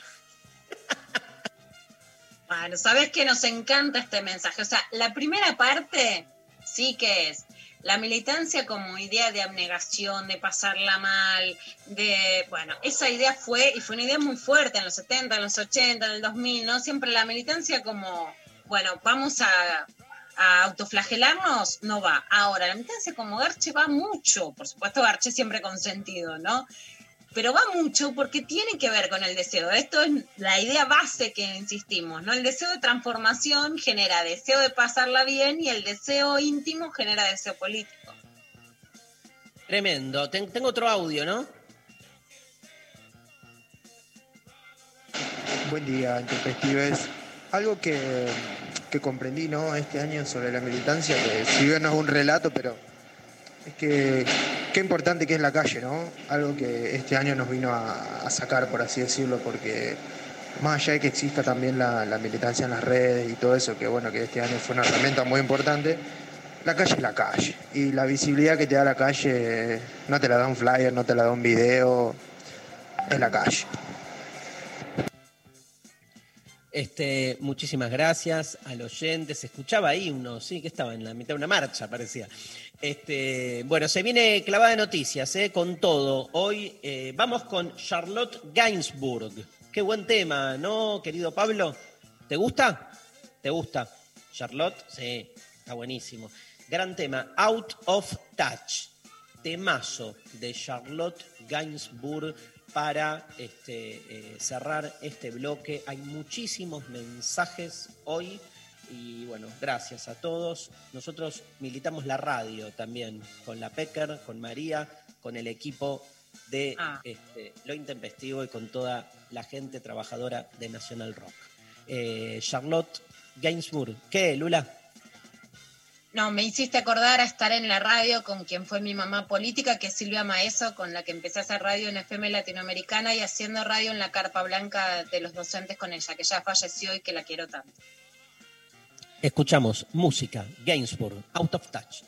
Bueno, sabes que nos encanta este mensaje. O sea, la primera parte sí que es la militancia como idea de abnegación, de pasarla mal, de, bueno, esa idea fue, y fue una idea muy fuerte en los 70, en los 80, en el 2000, ¿no? Siempre la militancia como, bueno, vamos a, a autoflagelarnos, no va. Ahora, la militancia como Garche va mucho, por supuesto Garche siempre con sentido, ¿no? Pero va mucho porque tiene que ver con el deseo. Esto es la idea base que insistimos, ¿no? El deseo de transformación genera deseo de pasarla bien y el deseo íntimo genera deseo político. Tremendo. Ten- tengo otro audio, ¿no? Buen día, Intempestives. Algo que, que comprendí ¿no? este año sobre la militancia, que si bien no es un relato, pero es que qué importante que es la calle, ¿no? Algo que este año nos vino a, sacar, por así decirlo, porque más allá de que exista también la militancia en las redes y todo eso, que bueno, que este año fue una herramienta muy importante, la calle es la calle. Y la visibilidad que te da la calle no te la da un flyer, no te la da un video, es la calle. Este, muchísimas gracias al oyente. Se escuchaba ahí uno, sí, que estaba en la mitad de una marcha, parecía. Este, bueno, se viene clavada de noticias, eh, con todo. Hoy eh, vamos con Charlotte Gainsbourg. Qué buen tema, ¿no, querido Pablo? ¿Te gusta? ¿Te gusta? Charlotte, sí, está buenísimo. Gran tema, Out of Touch. Temazo de Charlotte Gainsbourg para este, eh, cerrar este bloque. Hay muchísimos mensajes hoy y bueno, gracias a todos. Nosotros militamos la radio también, con la Pecker, con María, con el equipo de ah. este, Lo Intempestivo y con toda la gente trabajadora de National Rock. Eh, Charlotte Gainsbourg, ¿qué, Lula? No, me hiciste acordar a estar en la radio con quien fue mi mamá política, que es Silvia Maeso, con la que empecé a hacer radio en FM Latinoamericana y haciendo radio en la carpa blanca de los docentes con ella, que ya falleció y que la quiero tanto. Escuchamos música, Gainsbourg, Out of Touch.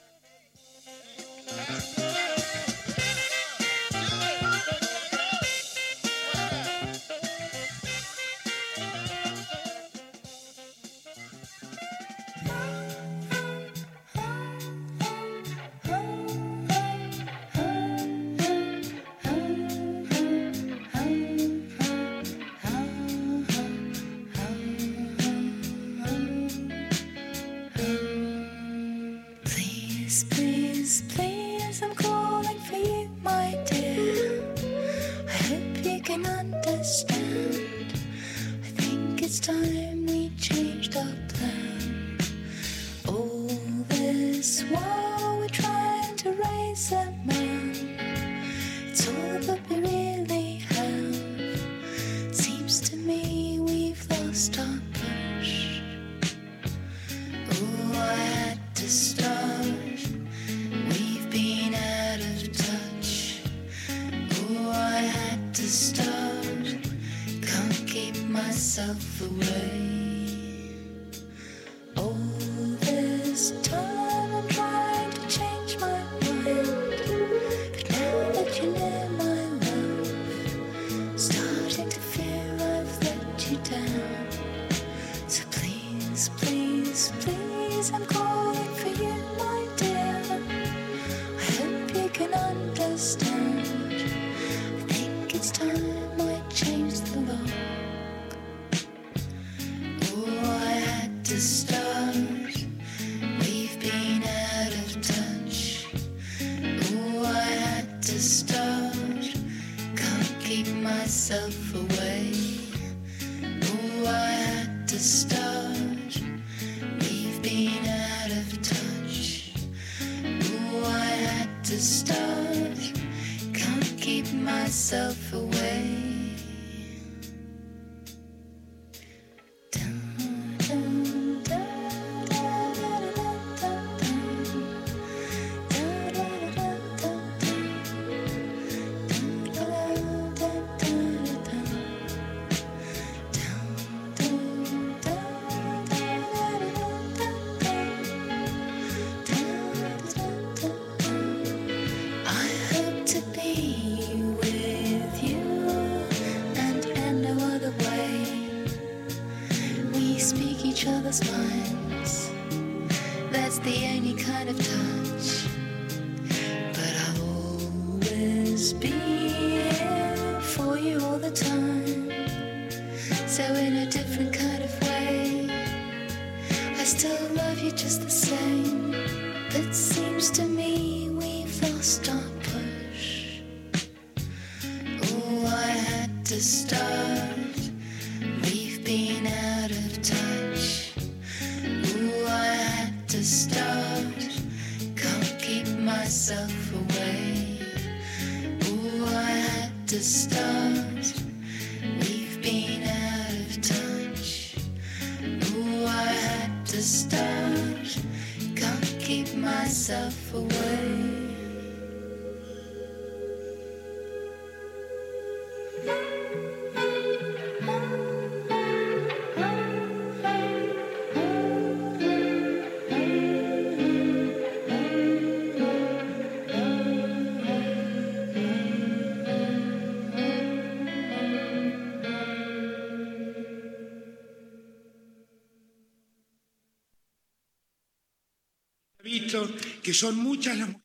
son muchas las.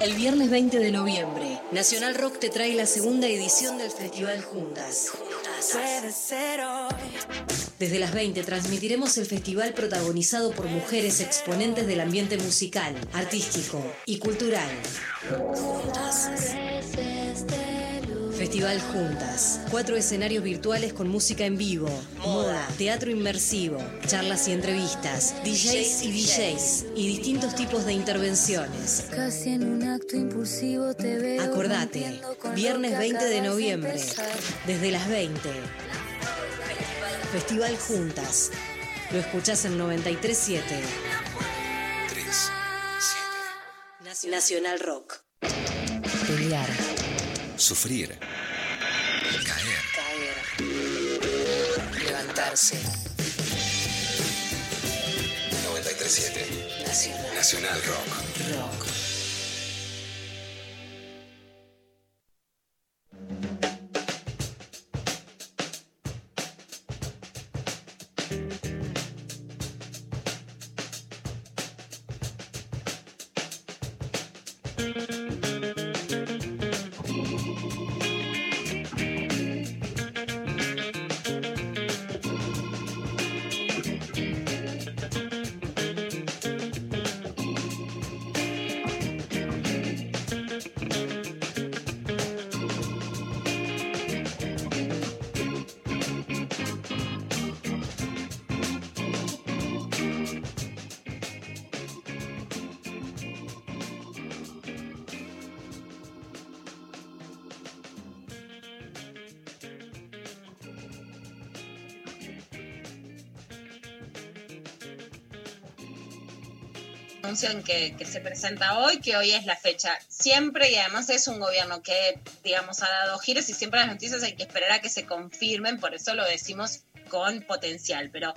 El viernes 20 de noviembre, Nacional Rock te trae la segunda edición del Festival Juntas. Desde las 20 transmitiremos el festival protagonizado por mujeres exponentes del ambiente musical, artístico y cultural. Juntas. Festival Juntas. Cuatro escenarios virtuales con música en vivo, moda, teatro inmersivo, charlas y entrevistas, DJs y DJs y distintos tipos de intervenciones. Casi en un acto impulsivo te veo. Acordate, viernes que 20 de noviembre, desde las 20. Festival Juntas. Lo escuchás en 937. 3, Nacional Rock. Pelear. Sufrir. Caer. Caer. Levantarse. 937. Nacional. Nacional Rock. Rock. Que, que se presenta hoy, que hoy es la fecha. Siempre, y además es un gobierno que, digamos, ha dado giros y siempre las noticias hay que esperar a que se confirmen, por eso lo decimos con potencial, pero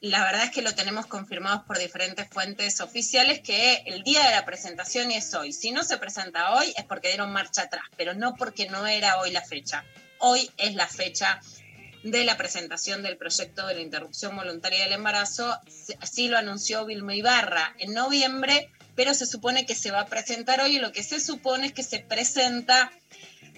la verdad es que lo tenemos confirmados por diferentes fuentes oficiales que el día de la presentación es hoy. Si no se presenta hoy es porque dieron marcha atrás, pero no porque no era hoy la fecha. Hoy es la fecha de la presentación del proyecto de la interrupción voluntaria del embarazo. Así lo anunció Vilma Ibarra en noviembre, pero se supone que se va a presentar hoy y lo que se supone es que se presenta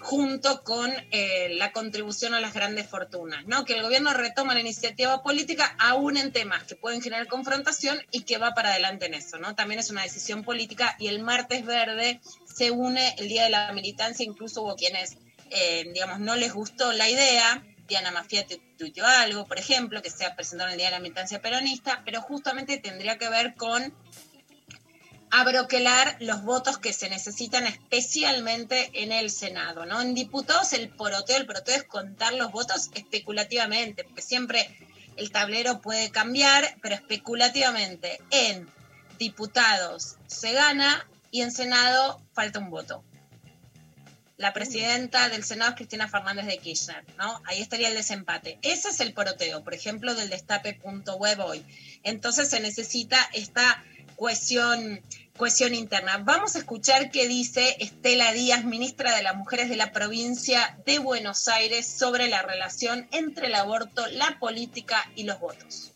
junto con eh, la contribución a las grandes fortunas, ¿no? Que el gobierno retoma la iniciativa política aún en temas que pueden generar confrontación y que va para adelante en eso, ¿no? También es una decisión política y el martes verde se une el Día de la Militancia, incluso hubo quienes, eh, digamos, no les gustó la idea, Diana Mafia tuiteó algo, por ejemplo, que se ha presentado en el Día de la Militancia Peronista, pero justamente tendría que ver con abroquelar los votos que se necesitan especialmente en el Senado, ¿no? En diputados el poroteo, el poroteo es contar los votos especulativamente, porque siempre el tablero puede cambiar, pero especulativamente en diputados se gana y en Senado falta un voto. La presidenta del Senado es Cristina Fernández de Kirchner, ¿no? Ahí estaría el desempate. Ese es el poroteo, por ejemplo, del destape.web hoy. Entonces se necesita esta cohesión, cohesión interna. Vamos a escuchar qué dice Estela Díaz, ministra de las Mujeres de la provincia de Buenos Aires, sobre la relación entre el aborto, la política y los votos.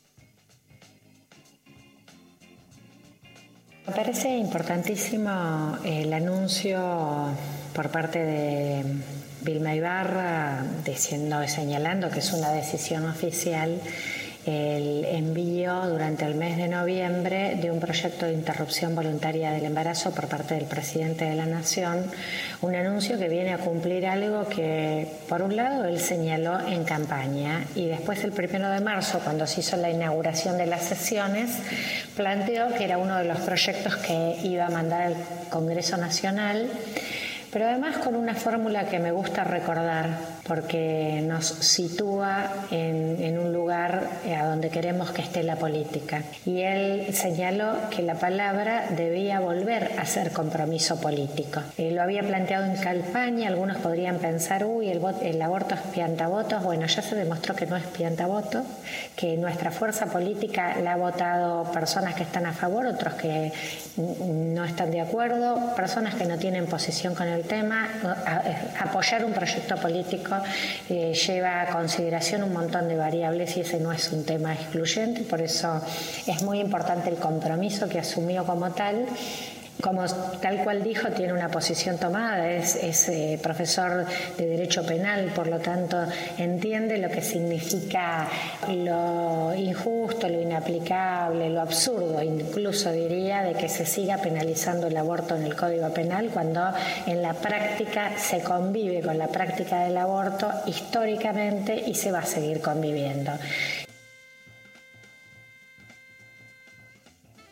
Me parece importantísimo el anuncio por parte de Vilma Ibarra diciendo, señalando que es una decisión oficial el envío durante el mes de noviembre de un proyecto de interrupción voluntaria del embarazo por parte del presidente de la Nación, un anuncio que viene a cumplir algo que, por un lado, él señaló en campaña y después el primero de marzo, cuando se hizo la inauguración de las sesiones, planteó que era uno de los proyectos que iba a mandar al Congreso Nacional pero además con una fórmula que me gusta recordar porque nos sitúa en, un lugar a donde queremos que esté la política. Y él señaló que la palabra debía volver a ser compromiso político. Eh, lo había planteado en campaña, algunos podrían pensar, uy, el, aborto es piantavotos. Bueno, ya se demostró que no es piantavotos, que nuestra fuerza política la ha votado personas que están a favor, otros que no están de acuerdo, personas que no tienen posición con el tema. A, apoyar un proyecto político eh, lleva a consideración un montón de variables y ese no es un tema excluyente, por eso es muy importante el compromiso que asumió como tal como tal cual dijo, tiene una posición tomada, es, es eh, profesor de Derecho Penal, por lo tanto entiende lo que significa lo injusto, lo inaplicable, lo absurdo, incluso diría, de que se siga penalizando el aborto en el Código Penal cuando en la práctica se convive con la práctica del aborto históricamente y se va a seguir conviviendo.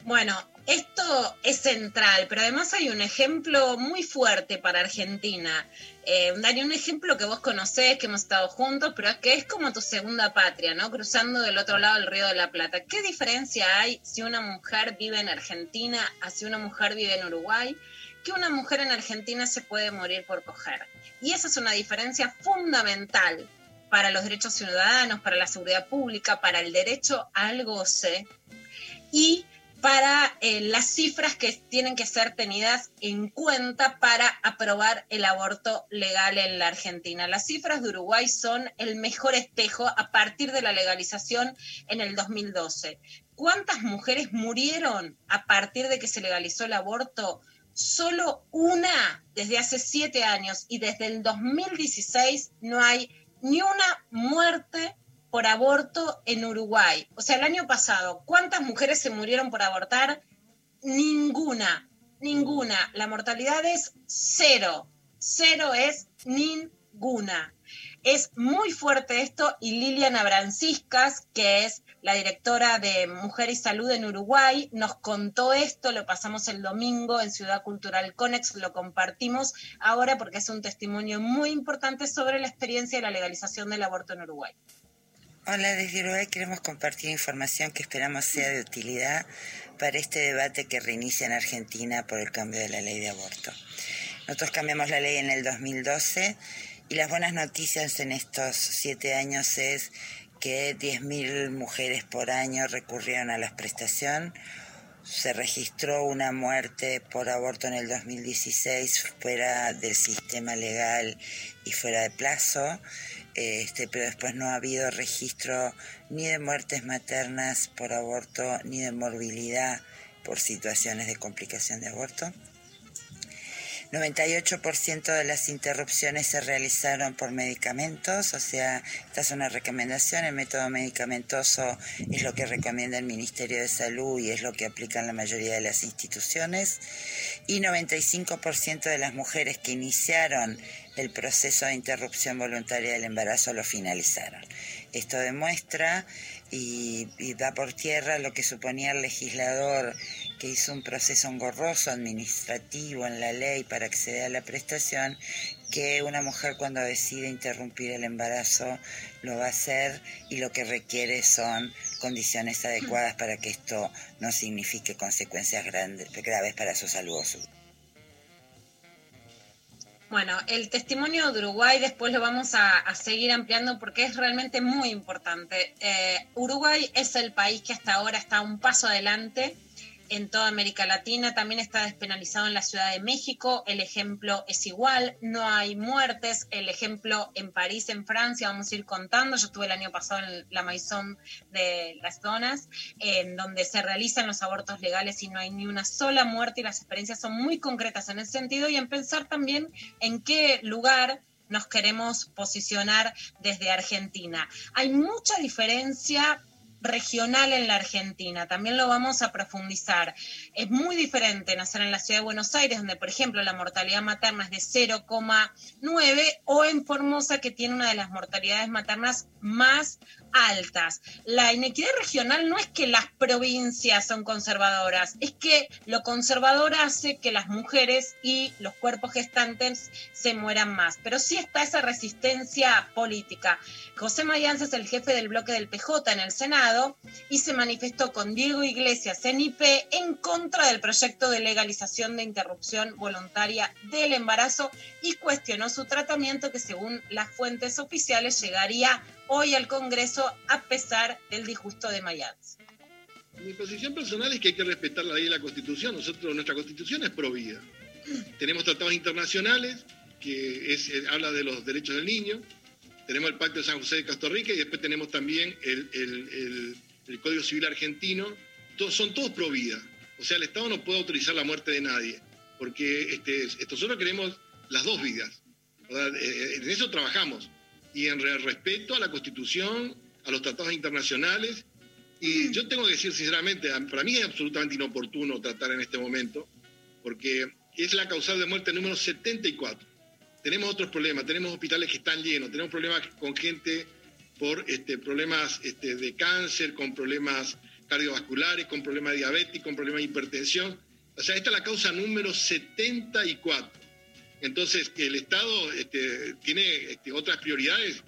Bueno, esto es central, pero además hay un ejemplo muy fuerte para Argentina. Eh, Dani, un ejemplo que vos conocés, que hemos estado juntos, pero es que es como tu segunda patria, ¿no? Cruzando del otro lado del Río de la Plata. ¿Qué diferencia hay si una mujer vive en Argentina a si una mujer vive en Uruguay? Que una mujer en Argentina se puede morir por coger. Y esa es una diferencia fundamental para los derechos ciudadanos, para la seguridad pública, para el derecho al goce. Y para eh, las cifras que tienen que ser tenidas en cuenta para aprobar el aborto legal en la Argentina. Las cifras de Uruguay son el mejor espejo a partir de la legalización en el 2012. ¿Cuántas mujeres murieron a partir de que se legalizó el aborto? Solo una desde hace siete años y desde el 2016 no hay ni una muerte por aborto en Uruguay. O sea, el año pasado, ¿cuántas mujeres se murieron por abortar? Ninguna, ninguna. La mortalidad es cero. Cero es ninguna. Es muy fuerte esto y Liliana Branciscas, que es la directora de Mujer y Salud en Uruguay, nos contó esto, lo pasamos el domingo en Ciudad Cultural Conex, lo compartimos ahora porque es un testimonio muy importante sobre la experiencia de la legalización del aborto en Uruguay. Hola, desde Uruguay queremos compartir información que esperamos sea de utilidad para este debate que reinicia en Argentina por el cambio de la ley de aborto. Nosotros cambiamos la ley en el 2012 y las buenas noticias en estos siete años es que 10.000 mujeres por año recurrieron a la prestación. Se registró una muerte por aborto en el 2016 fuera del sistema legal y fuera de plazo este, pero después no ha habido registro ni de muertes maternas por aborto, ni de morbilidad por situaciones de complicación de aborto. 98% de las interrupciones se realizaron por medicamentos, o sea, esta es una recomendación, el método medicamentoso es lo que recomienda el Ministerio de Salud y es lo que aplican la mayoría de las instituciones, y 95% de las mujeres que iniciaron el proceso de interrupción voluntaria del embarazo lo finalizaron. Esto demuestra y, da por tierra lo que suponía el legislador que hizo un proceso engorroso administrativo en la ley para acceder a la prestación, que una mujer cuando decide interrumpir el embarazo lo va a hacer y lo que requiere son condiciones adecuadas para que esto no signifique consecuencias grandes, graves para su salud o su bueno, el testimonio de Uruguay después lo vamos a, seguir ampliando porque es realmente muy importante. Eh, Uruguay es el país que hasta ahora está un paso adelante en toda América Latina, también está despenalizado en la Ciudad de México, el ejemplo es igual, no hay muertes, el ejemplo en París, en Francia, vamos a ir contando, yo estuve el año pasado en la Maison de las Donas, en donde se realizan los abortos legales y no hay ni una sola muerte y las experiencias son muy concretas en ese sentido y en pensar también en qué lugar nos queremos posicionar desde Argentina. Hay mucha diferencia regional en la Argentina. También lo vamos a profundizar. Es muy diferente nacer en la ciudad de Buenos Aires, donde, por ejemplo, la mortalidad materna es de 0,9, o en Formosa, que tiene una de las mortalidades maternas más altas. La inequidad regional no es que las provincias son conservadoras, es que lo conservador hace que las mujeres y los cuerpos gestantes se mueran más. Pero sí está esa resistencia política. José Mayans es el jefe del bloque del PJ en el Senado y se manifestó con Diego Iglesias en IP en contra del proyecto de legalización de interrupción voluntaria del embarazo y cuestionó su tratamiento que según las fuentes oficiales llegaría hoy al Congreso a pesar del disgusto de Mayans. Mi posición personal es que hay que respetar la ley y la Constitución. Nosotros, nuestra Constitución es provida. Tenemos tratados internacionales que es, eh, habla de los derechos del niño. Tenemos el Pacto de San José de Costa Rica y después tenemos también el, Código Civil argentino. Son todos pro vida. O sea, el Estado no puede autorizar la muerte de nadie, porque este, nosotros queremos las dos vidas. ¿verdad? Eh, En eso trabajamos. Y en re- respeto a la Constitución, a los tratados internacionales. Y yo tengo que decir sinceramente, para mí es absolutamente inoportuno tratar en este momento, porque es la causal de muerte número 74. Tenemos otros problemas, tenemos hospitales que están llenos, tenemos problemas con gente por este, problemas este, de cáncer, con problemas cardiovasculares, con problemas diabetes, con problemas de hipertensión. O sea, esta es la causa número 74. Entonces, el Estado este, tiene este, otras prioridades.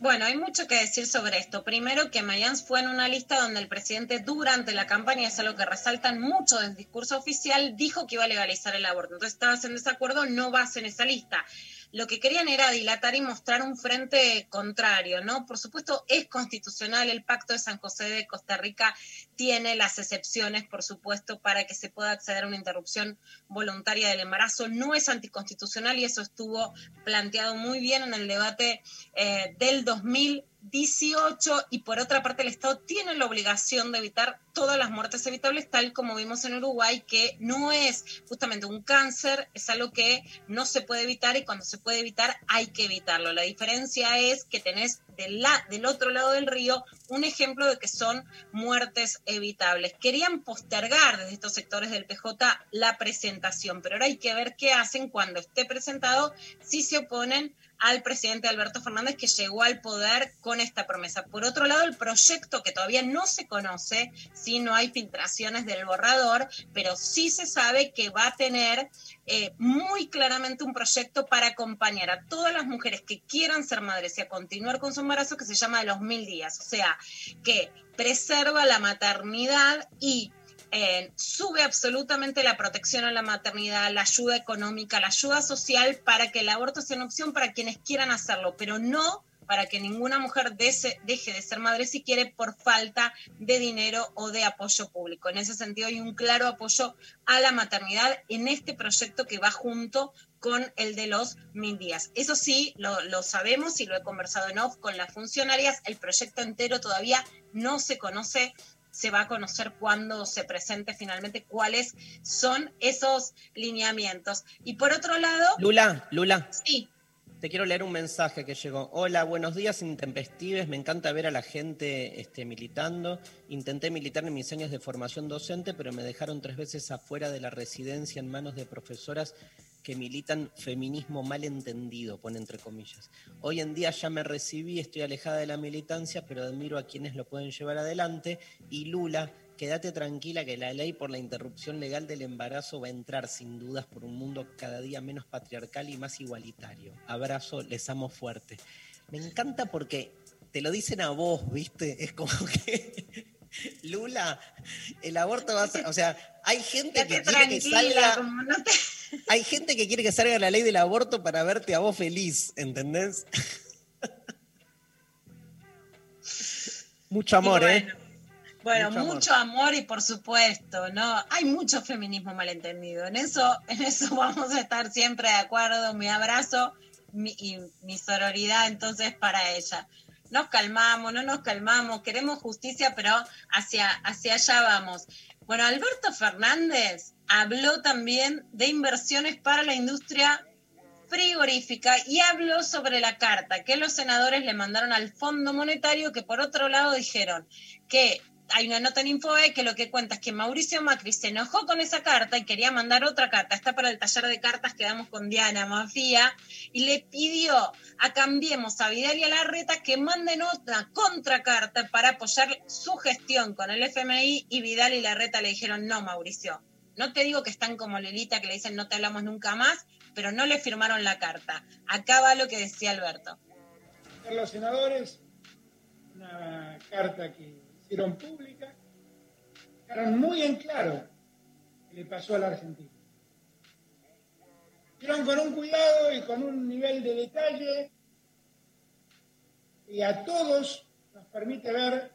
Bueno, hay mucho que decir sobre esto. Primero, que Mayans fue en una lista donde el presidente durante la campaña, es algo que resaltan mucho del discurso oficial, dijo que iba a legalizar el aborto. Entonces, estabas en desacuerdo, no vas en esa lista. Lo que querían era dilatar y mostrar un frente contrario, ¿no? Por supuesto, es constitucional. El Pacto de San José de Costa Rica tiene las excepciones, por supuesto, para que se pueda acceder a una interrupción voluntaria del embarazo. No es anticonstitucional y eso estuvo planteado muy bien en el debate eh, del 2018 y por otra parte el Estado tiene la obligación de evitar todas las muertes evitables tal como vimos en Uruguay que no es justamente un cáncer, es algo que no se puede evitar y cuando se puede evitar hay que evitarlo. La diferencia es que tenés del, del otro lado del río un ejemplo de que son muertes evitables. Querían postergar desde estos sectores del PJ la presentación, pero ahora hay que ver qué hacen cuando esté presentado si se oponen al presidente Alberto Fernández que llegó al poder con esta promesa. Por otro lado, el proyecto que todavía no se conoce, si no hay filtraciones del borrador, pero sí se sabe que va a tener eh, muy claramente un proyecto para acompañar a todas las mujeres que quieran ser madres y a continuar con su embarazo que se llama de los mil días, o sea, que preserva la maternidad y eh, sube absolutamente la protección a la maternidad, la ayuda económica, la ayuda social para que el aborto sea una opción para quienes quieran hacerlo, pero no para que ninguna mujer deje de ser madre si quiere por falta de dinero o de apoyo público. En ese sentido hay un claro apoyo a la maternidad en este proyecto que va junto con el de los mil días. Eso sí, lo, lo sabemos y lo he conversado en off con las funcionarias, el proyecto entero todavía no se conoce se va a conocer cuando se presente finalmente cuáles son esos lineamientos. Y por otro lado, Lula, Lula. sí, Te quiero leer un mensaje que llegó. Hola, buenos días, intempestives. Me encanta ver a la gente este, militando. Intenté militar en mis años de formación docente, pero me dejaron tres veces afuera de la residencia en manos de profesoras que militan feminismo mal entendido, pone entre comillas. Hoy en día ya me recibí, estoy alejada de la militancia, pero admiro a quienes lo pueden llevar adelante. Y Lula, quédate tranquila que la ley por la interrupción legal del embarazo va a entrar sin dudas por un mundo cada día menos patriarcal y más igualitario. Abrazo, les amo fuerte. Me encanta porque te lo dicen a vos, ¿viste? Es como *laughs* que Lula, el aborto va a ser, o sea, hay gente que quiere que salga como no te- *laughs* hay gente que quiere que salga la ley del aborto para verte a vos feliz, ¿entendés? *laughs* Mucho amor, ¿eh? Bueno, Mucho mucho, amor. amor. y por supuesto, ¿no? Hay mucho feminismo malentendido. En eso, *laughs* en eso vamos a estar siempre de acuerdo. Mi abrazo mi- y mi sororidad entonces para ella. Nos calmamos, no nos calmamos, queremos justicia, pero hacia, hacia allá vamos. Bueno, Alberto Fernández habló también de inversiones para la industria frigorífica y habló sobre la carta que los senadores le mandaron al Fondo Monetario, que por otro lado dijeron que hay una nota en Infoe que lo que cuenta es que Mauricio Macri se enojó con esa carta y quería mandar otra carta, está para el taller de cartas que damos con Diana Mafía, y le pidió a Cambiemos a Vidal y a Larreta que manden otra contracarta para apoyar su gestión con el FMI y Vidal y Larreta le dijeron, no, Mauricio, no te digo que están como Lelita que le dicen no te hablamos nunca más, pero no le firmaron la carta. Acá va lo que decía Alberto. los senadores una carta que hicieron pública, dejaron muy en claro que le pasó a la Argentina. Hicieron con un cuidado y con un nivel de detalle y a todos nos permite ver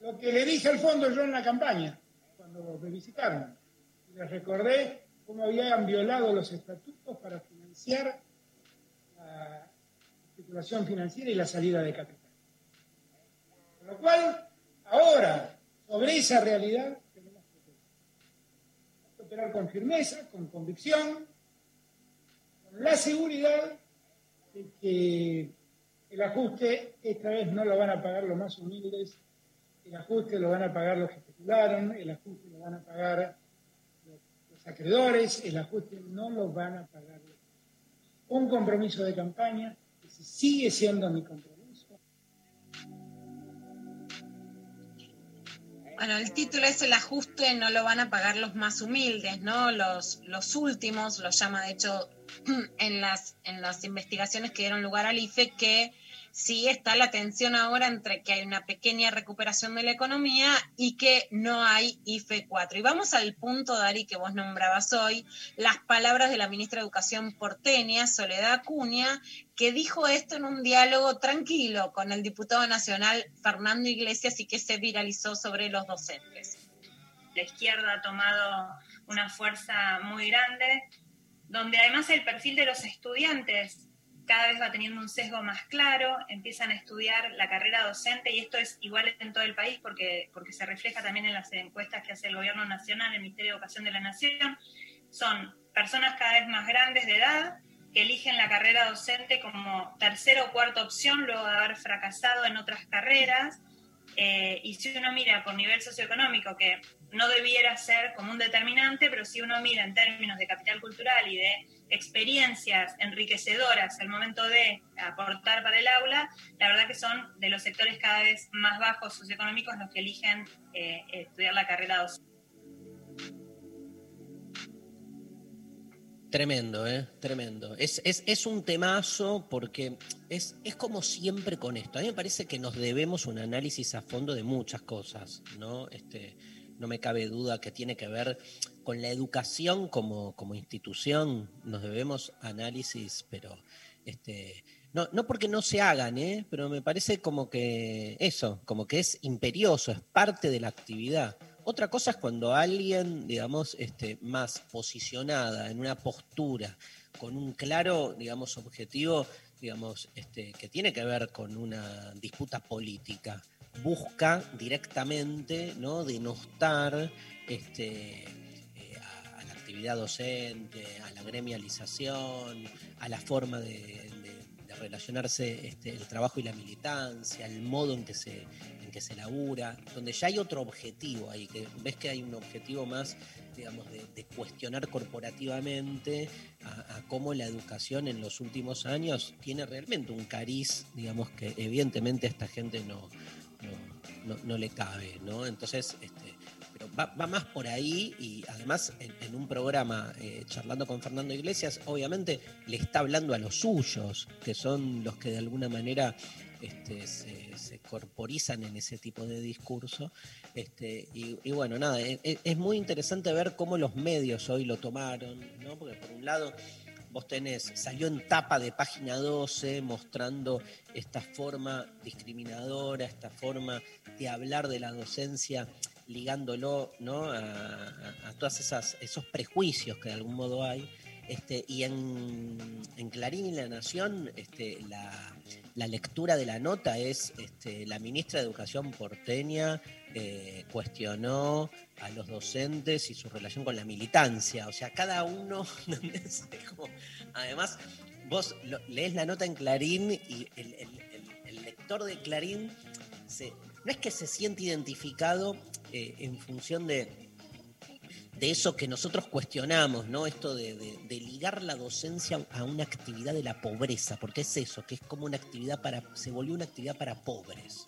lo que le dije al fondo yo en la campaña, cuando me visitaron. Les recordé cómo habían violado los estatutos para financiar la especulación financiera y la salida de capital. Con lo cual, ahora, sobre esa realidad tenemos que operar. Con firmeza, con convicción, con la seguridad de que el ajuste esta vez no lo van a pagar los más humildes, el ajuste lo van a pagar los que especularon, el ajuste lo van a pagar los, los acreedores, el ajuste no lo van a pagar los un compromiso de campaña, que sigue siendo mi compromiso. Bueno, el título es El ajuste no lo van a pagar los más humildes, ¿no? Los, los últimos, lo llama de hecho *clears throat* en las, en las investigaciones que dieron lugar al IFE, que sí está la tensión ahora entre que hay una pequeña recuperación de la economía y que no hay IFE 4. Y vamos al punto, Dari, que vos nombrabas hoy, las palabras de la ministra de Educación porteña, Soledad Acuña, que dijo esto en un diálogo tranquilo con el diputado nacional Fernando Iglesias y que se viralizó sobre los docentes. La izquierda ha tomado una fuerza muy grande, donde además el perfil de los estudiantes cada vez va teniendo un sesgo más claro, empiezan a estudiar la carrera docente y esto es igual en todo el país porque, porque se refleja también en las encuestas que hace el Gobierno Nacional, el Ministerio de Educación de la Nación. Son personas cada vez más grandes de edad que eligen la carrera docente como tercera o cuarta opción luego de haber fracasado en otras carreras. Eh, y si uno mira por nivel socioeconómico, que no debiera ser como un determinante, pero si uno mira en términos de capital cultural y de experiencias enriquecedoras al momento de aportar para el aula, la verdad que son de los sectores cada vez más bajos socioeconómicos los que eligen eh, estudiar la carrera docente. Tremendo, ¿eh? Tremendo. Es, es, es un temazo porque es, es como siempre con esto. A mí me parece que nos debemos un análisis a fondo de muchas cosas, ¿no? Este, no me cabe duda que tiene que ver con la educación como, como institución, nos debemos análisis, pero este, no, no porque no se hagan, ¿eh? pero me parece como que eso, como que es imperioso, es parte de la actividad. Otra cosa es cuando alguien, digamos, este, más posicionada en una postura, con un claro, digamos, objetivo, digamos, este, que tiene que ver con una disputa política, busca directamente ¿no? denostar este, eh, a, la actividad docente, a la gremialización, a la forma de, relacionarse este, el trabajo y la militancia, el modo en que se en que se labura, donde ya hay otro objetivo ahí, que ves que hay un objetivo más, digamos, de, cuestionar corporativamente a, a, cómo la educación en los últimos años tiene realmente un cariz, digamos, que evidentemente esta gente no, no, no, le cabe, ¿no? Entonces, este, pero va, va, más por ahí y además en, un programa eh, charlando con Fernando Iglesias, obviamente le está hablando a los suyos, que son los que de alguna manera este, se, corporizan en ese tipo de discurso. Este, y, bueno, nada, es, es, muy interesante ver cómo los medios hoy lo tomaron, ¿no? Porque por un lado vos tenés, salió en tapa de página 12 mostrando esta forma discriminadora, esta forma de hablar de la docencia, ligándolo ¿no? a, a, a todos esos prejuicios que de algún modo hay. Este, y en, en, Clarín y La Nación, este, la, la, lectura de la nota es este, la ministra de Educación porteña eh, cuestionó a los docentes y su relación con la militancia. O sea, cada uno, *laughs* además, vos lees la nota en Clarín y el, lector de Clarín no es que se siente identificado eh, en función de de eso que nosotros cuestionamos, ¿no? Esto de, ligar la docencia a una actividad de la pobreza, porque es eso, que es como una actividad para, se volvió una actividad para pobres,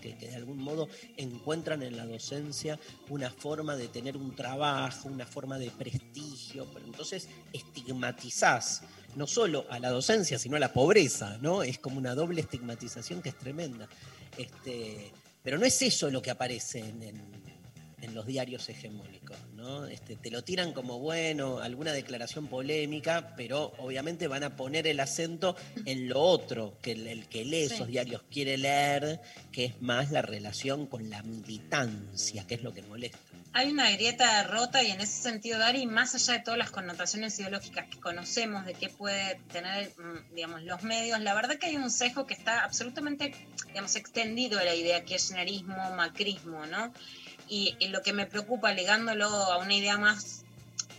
que, de algún modo encuentran en la docencia una forma de tener un trabajo, una forma de prestigio, pero entonces estigmatizás no solo a la docencia, sino a la pobreza, ¿no? Es como una doble estigmatización que es tremenda. Este, pero no es eso lo que aparece en, en en los diarios hegemónicos, ¿no? Este, te lo tiran como bueno, alguna declaración polémica, pero obviamente van a poner el acento en lo otro que el, el que lee sí. esos diarios quiere leer, que es más la relación con la militancia, que es lo que molesta. Hay una grieta rota y en ese sentido, Dari, más allá de todas las connotaciones ideológicas que conocemos de qué puede tener, mm, digamos, los medios, la verdad que hay un sesgo que está absolutamente, digamos, extendido a la idea kirchnerismo, macrismo, ¿no? Y, lo que me preocupa, ligándolo a una idea más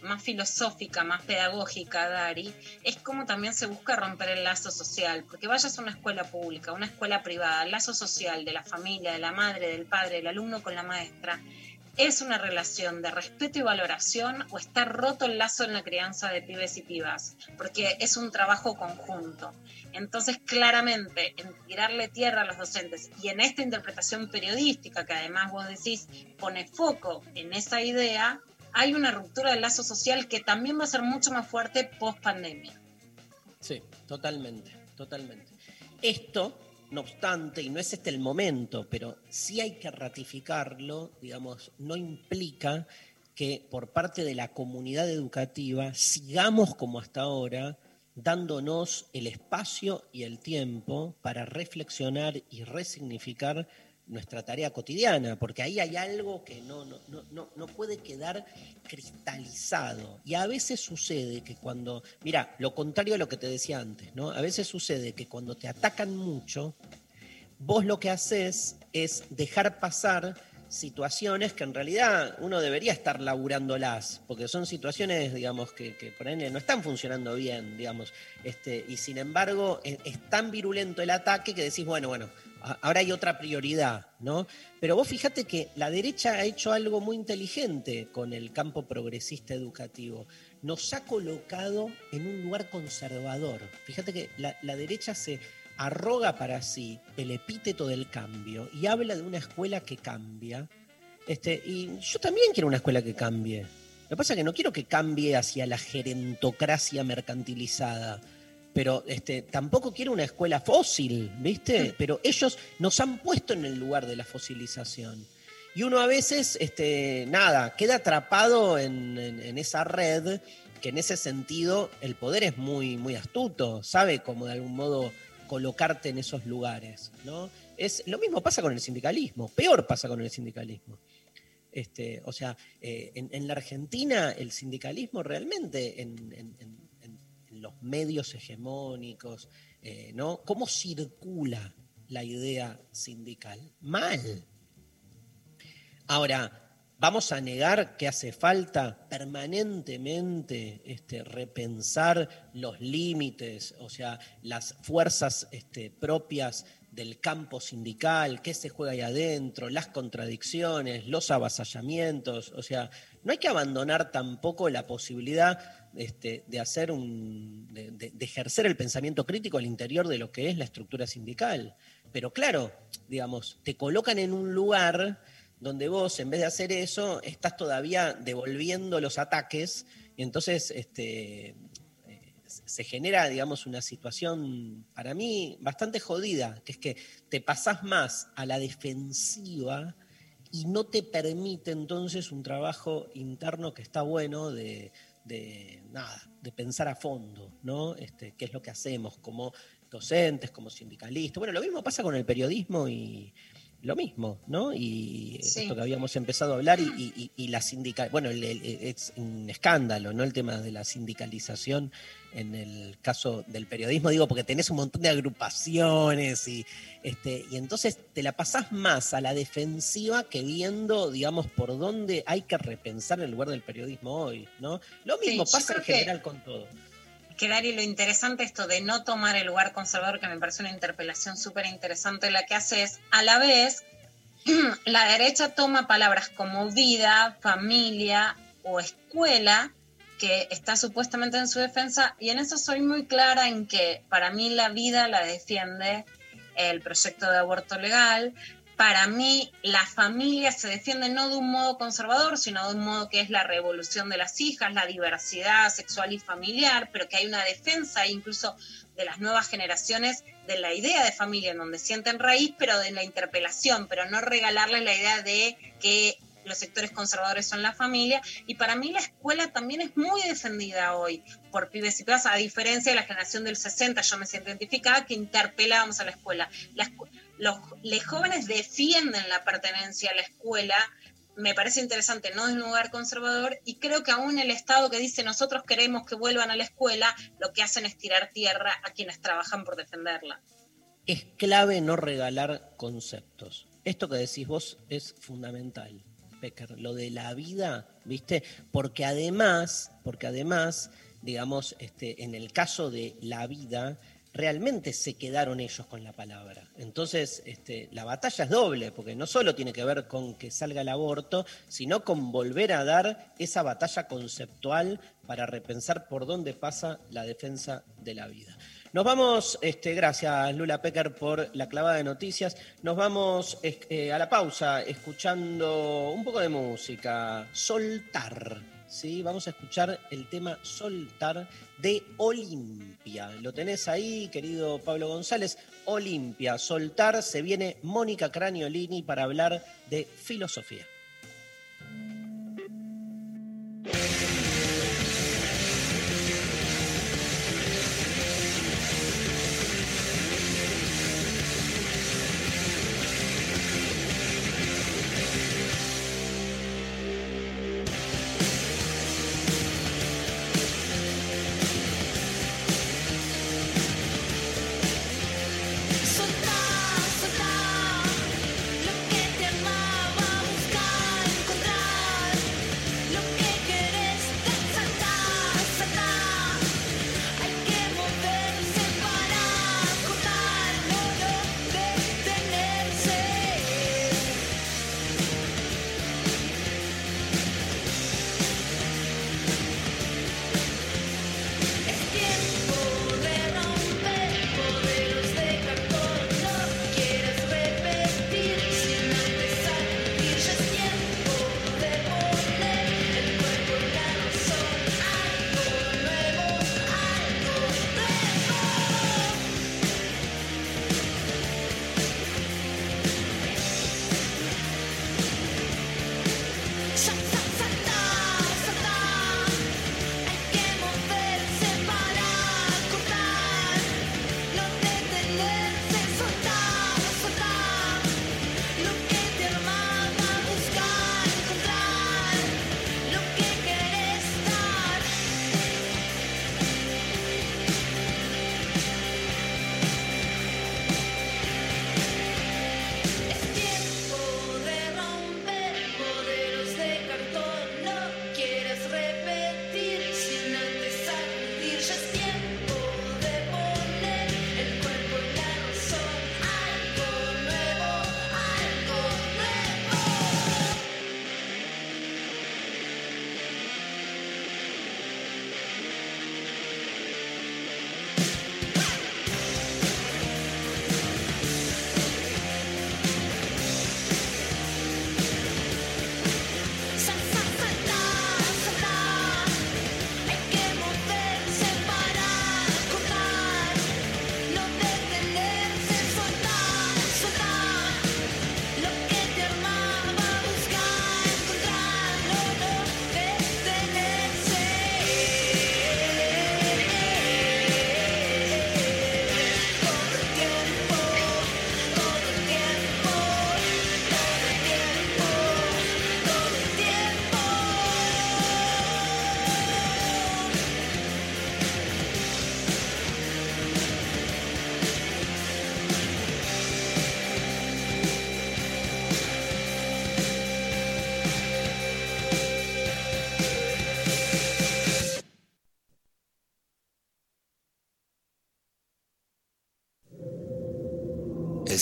más filosófica, más pedagógica, Dari, es cómo también se busca romper el lazo social, porque vayas a una escuela pública, una escuela privada, el lazo social de la familia, de la madre, del padre, del alumno con la maestra, es una relación de respeto y valoración o está roto el lazo en la crianza de pibes y pibas, porque es un trabajo conjunto. Entonces, claramente, en tirarle tierra a los docentes y en esta interpretación periodística, que además vos decís pone foco en esa idea, hay una ruptura del lazo social que también va a ser mucho más fuerte post pandemia. Sí, totalmente, totalmente. Esto, no obstante, y no es este el momento, pero sí hay que ratificarlo, digamos, no implica que por parte de la comunidad educativa sigamos como hasta ahora dándonos el espacio y el tiempo para reflexionar y resignificar nuestra tarea cotidiana, porque ahí hay algo que no, no, no, no puede quedar cristalizado. Y a veces sucede que cuando, mira, lo contrario a lo que te decía antes, ¿no? A veces sucede que cuando te atacan mucho, vos lo que haces es dejar pasar situaciones que en realidad uno debería estar laburándolas, porque son situaciones, digamos, que, que por ahí no están funcionando bien, digamos, este, y sin embargo es, es tan virulento el ataque que decís, bueno, bueno, ahora hay otra prioridad, ¿no? Pero vos fíjate que la derecha ha hecho algo muy inteligente con el campo progresista educativo. Nos ha colocado en un lugar conservador. Fíjate que la, derecha se arroga para sí el epíteto del cambio y habla de una escuela que cambia. Este, y yo también quiero una escuela que cambie. Lo que pasa es que no quiero que cambie hacia la gerentocracia mercantilizada pero este, tampoco quiero una escuela fósil, ¿viste? Pero ellos nos han puesto en el lugar de la fosilización. Y uno a veces, este, nada, queda atrapado en, en- en esa red, que en ese sentido el poder es muy, muy astuto, sabe cómo de algún modo colocarte en esos lugares, ¿no? Es, lo mismo pasa con el sindicalismo, peor pasa con el sindicalismo. Este, o sea, eh, en, en la Argentina el sindicalismo realmente en, en- en- en- en los medios hegemónicos, eh, ¿no? ¿Cómo circula la idea sindical? Mal. Ahora, ¿vamos a negar que hace falta permanentemente este, repensar los límites, o sea, las fuerzas este, propias del campo sindical, qué se juega ahí adentro, las contradicciones, los avasallamientos? O sea, no hay que abandonar tampoco la posibilidad este, de hacer un, de, ejercer el pensamiento crítico al interior de lo que es la estructura sindical. Pero claro, digamos, te colocan en un lugar donde vos, en vez de hacer eso, estás todavía devolviendo los ataques, y entonces este, eh, se genera, digamos, una situación para mí bastante jodida, que es que te pasás más a la defensiva y no te permite entonces un trabajo interno que está bueno de, de, nada, de pensar a fondo, ¿no? Este, qué es lo que hacemos como docentes, como sindicalistas. Bueno, lo mismo pasa con el periodismo y lo mismo, ¿no? Y Sí. esto que habíamos empezado a hablar y, y- y- la sindical, bueno, el- el- es un escándalo, ¿no? El tema de la sindicalización en el caso del periodismo, digo, porque tenés un montón de agrupaciones y, este, y entonces te la pasás más a la defensiva que viendo, digamos, por dónde hay que repensar el lugar del periodismo hoy, ¿no? Lo mismo Sí, pasa en que- general con todo. Que Dari, lo interesante esto de no tomar el lugar conservador, que me parece una interpelación súper interesante, la que hace es, a la vez, *clears throat* la derecha toma palabras como vida, familia o escuela, que está supuestamente en su defensa, y en eso soy muy clara en que para mí la vida la defiende el proyecto de aborto legal, para mí la familia se defiende no de un modo conservador, sino de un modo que es la revolución de las hijas, la diversidad sexual y familiar, pero que hay una defensa incluso de las nuevas generaciones de la idea de familia en donde sienten raíz, pero de la interpelación, pero no regalarles la idea de que los sectores conservadores son la familia. Y para mí la escuela también es muy defendida hoy por pibes y pibas, a diferencia de la generación del 60, yo me siento identificada, que interpelábamos a la escuela. La escu- los, jóvenes defienden la pertenencia a la escuela, me parece interesante, no desde un lugar conservador, y creo que aún el Estado que dice nosotros queremos que vuelvan a la escuela, lo que hacen es tirar tierra a quienes trabajan por defenderla. es clave no regalar conceptos. Esto que decís vos es fundamental. Pecker, lo de la vida, ¿viste? Porque además, porque además, digamos, este, en el caso de la vida, realmente se quedaron ellos con la palabra. Entonces, este, la batalla es doble, porque no solo tiene que ver con que salga el aborto, sino con volver a dar esa batalla conceptual para repensar por dónde pasa la defensa de la vida. Nos vamos, este, gracias Lula Pecker por la clavada de noticias, nos vamos eh, a la pausa escuchando un poco de música, Soltar. ¿Sí? Vamos a escuchar el tema Soltar de Olimpia. Lo tenés ahí, querido Pablo González. Olimpia, Soltar, se viene Mónica Craniolini para hablar de filosofía.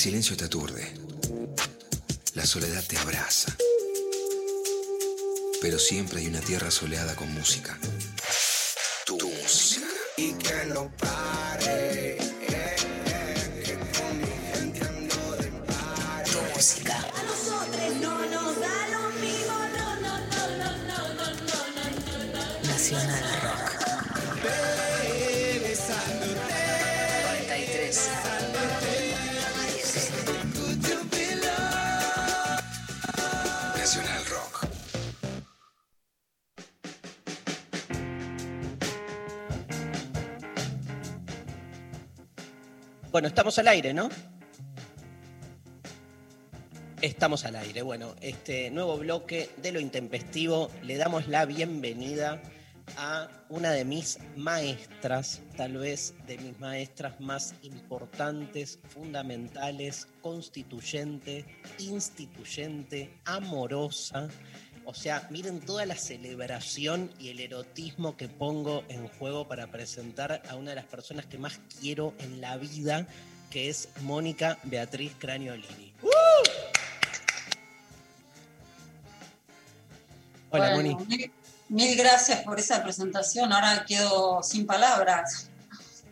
Silencio te aturde. La soledad te abraza. Pero siempre hay una tierra soleada con música. Estamos al aire, ¿no? Estamos al aire. Bueno, este nuevo bloque de lo intempestivo le damos la bienvenida a una de mis maestras, tal vez de mis maestras más importantes, fundamentales, constituyente, instituyente, amorosa. O sea, miren toda la celebración y el erotismo que pongo en juego para presentar a una de las personas que más quiero en la vida, que es Mónica Beatriz Craniolini. Hola, Bueno, Moni. Mil, mil gracias por esa presentación. Ahora quedo sin palabras.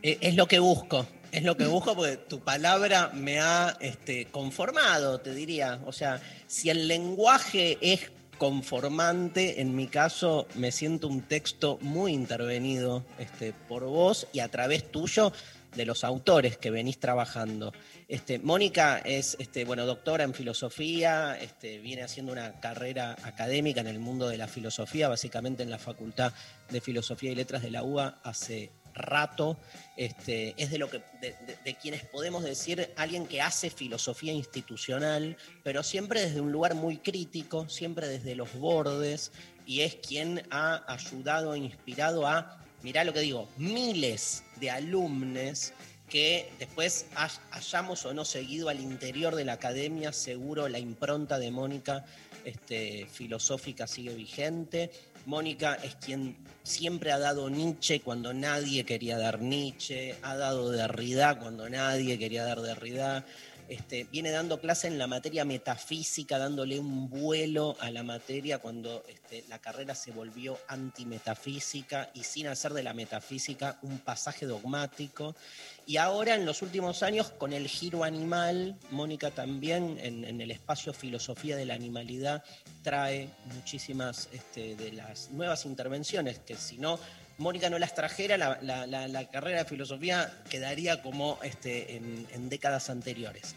Eh, Es lo que busco, es lo que busco porque tu palabra me ha este, conformado, te diría. O sea, si el lenguaje es conformante, en mi caso me siento un texto muy intervenido este, por vos y a través tuyo de los autores que venís trabajando. Este, Mónica es este, bueno, doctora en filosofía, este, viene haciendo una carrera académica en el mundo de la filosofía, básicamente en la Facultad de Filosofía y Letras de la UBA hace rato. Este, es de lo que de, quienes podemos decir alguien que hace filosofía institucional, pero siempre desde un lugar muy crítico, siempre desde los bordes, y es quien ha ayudado e inspirado a, mirá lo que digo, miles de alumnos que después hay- hayamos o no seguido al interior de la academia, seguro la impronta de Mónica este, filosófica sigue vigente. Mónica es quien siempre ha dado Nietzsche cuando nadie quería dar Nietzsche, ha dado Derrida cuando nadie quería dar Derrida. Este, viene dando clase en la materia metafísica, dándole un vuelo a la materia cuando este, la carrera se volvió antimetafísica y sin hacer de la metafísica un pasaje dogmático. Y ahora, en los últimos años, con el giro animal, Mónica también en, el espacio Filosofía de la Animalidad trae muchísimas este, de las nuevas intervenciones que si no Mónica no las trajera, la, la- la- la carrera de filosofía quedaría como este, en, en décadas anteriores.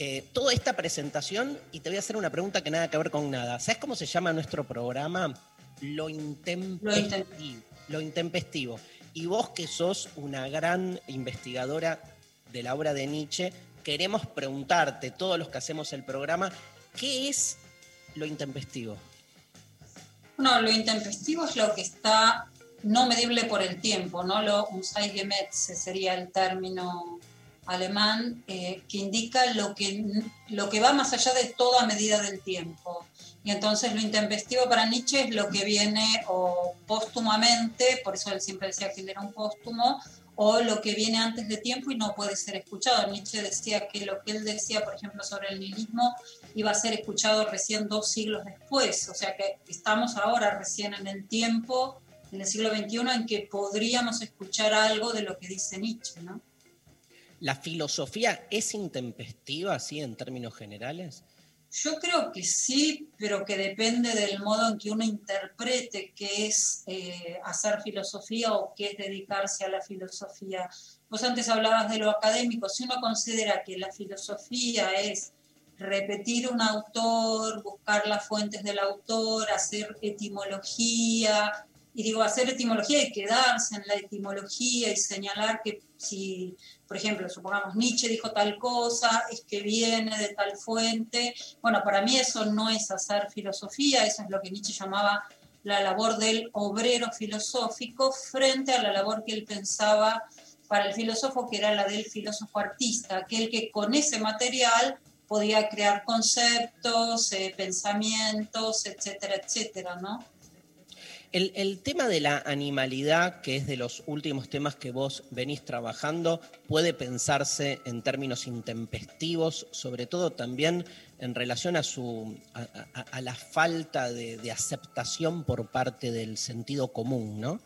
Eh, toda esta presentación, y te voy a hacer una pregunta que nada que ver con nada. ¿Sabes cómo se llama nuestro programa? Lo intempestivo. Lo intempestivo. Y vos que sos una gran investigadora de la obra de Nietzsche, queremos preguntarte, todos los que hacemos el programa, ¿qué es lo intempestivo? Bueno, lo intempestivo es lo que está no medible por el tiempo, ¿no? Lo Unzeitgemäß sería el término alemán eh, que indica lo que, lo que va más allá de toda medida del tiempo. Y entonces lo intempestivo para Nietzsche es lo que viene o póstumamente, por eso él siempre decía que él era un póstumo, o lo que viene antes de tiempo y no puede ser escuchado. Nietzsche decía que lo que él decía, por ejemplo, sobre el nihilismo iba a ser escuchado recién dos siglos después, o sea que estamos ahora recién en el tiempo, en el siglo XXI, en que podríamos escuchar algo de lo que dice Nietzsche, ¿no? ¿La filosofía es intempestiva, así en términos generales? Yo creo que sí, pero que depende del modo en que uno interprete qué es eh, hacer filosofía o qué es dedicarse a la filosofía. Vos antes hablabas de lo académico, si uno considera que la filosofía es repetir un autor, buscar las fuentes del autor, hacer etimología, y digo hacer etimología y quedarse en la etimología y señalar que si, por ejemplo, supongamos Nietzsche dijo tal cosa, es que viene de tal fuente. Bueno, para mí eso no es hacer filosofía, eso es lo que Nietzsche llamaba la labor del obrero filosófico frente a la labor que él pensaba para el filósofo, que era la del filósofo artista, aquel que con ese material podía crear conceptos, eh, pensamientos, etcétera, etcétera, ¿no? El, tema de la animalidad, que es de los últimos temas que vos venís trabajando, puede pensarse en términos intempestivos, sobre todo también en relación a, su, a, la falta de, aceptación por parte del sentido común, ¿no?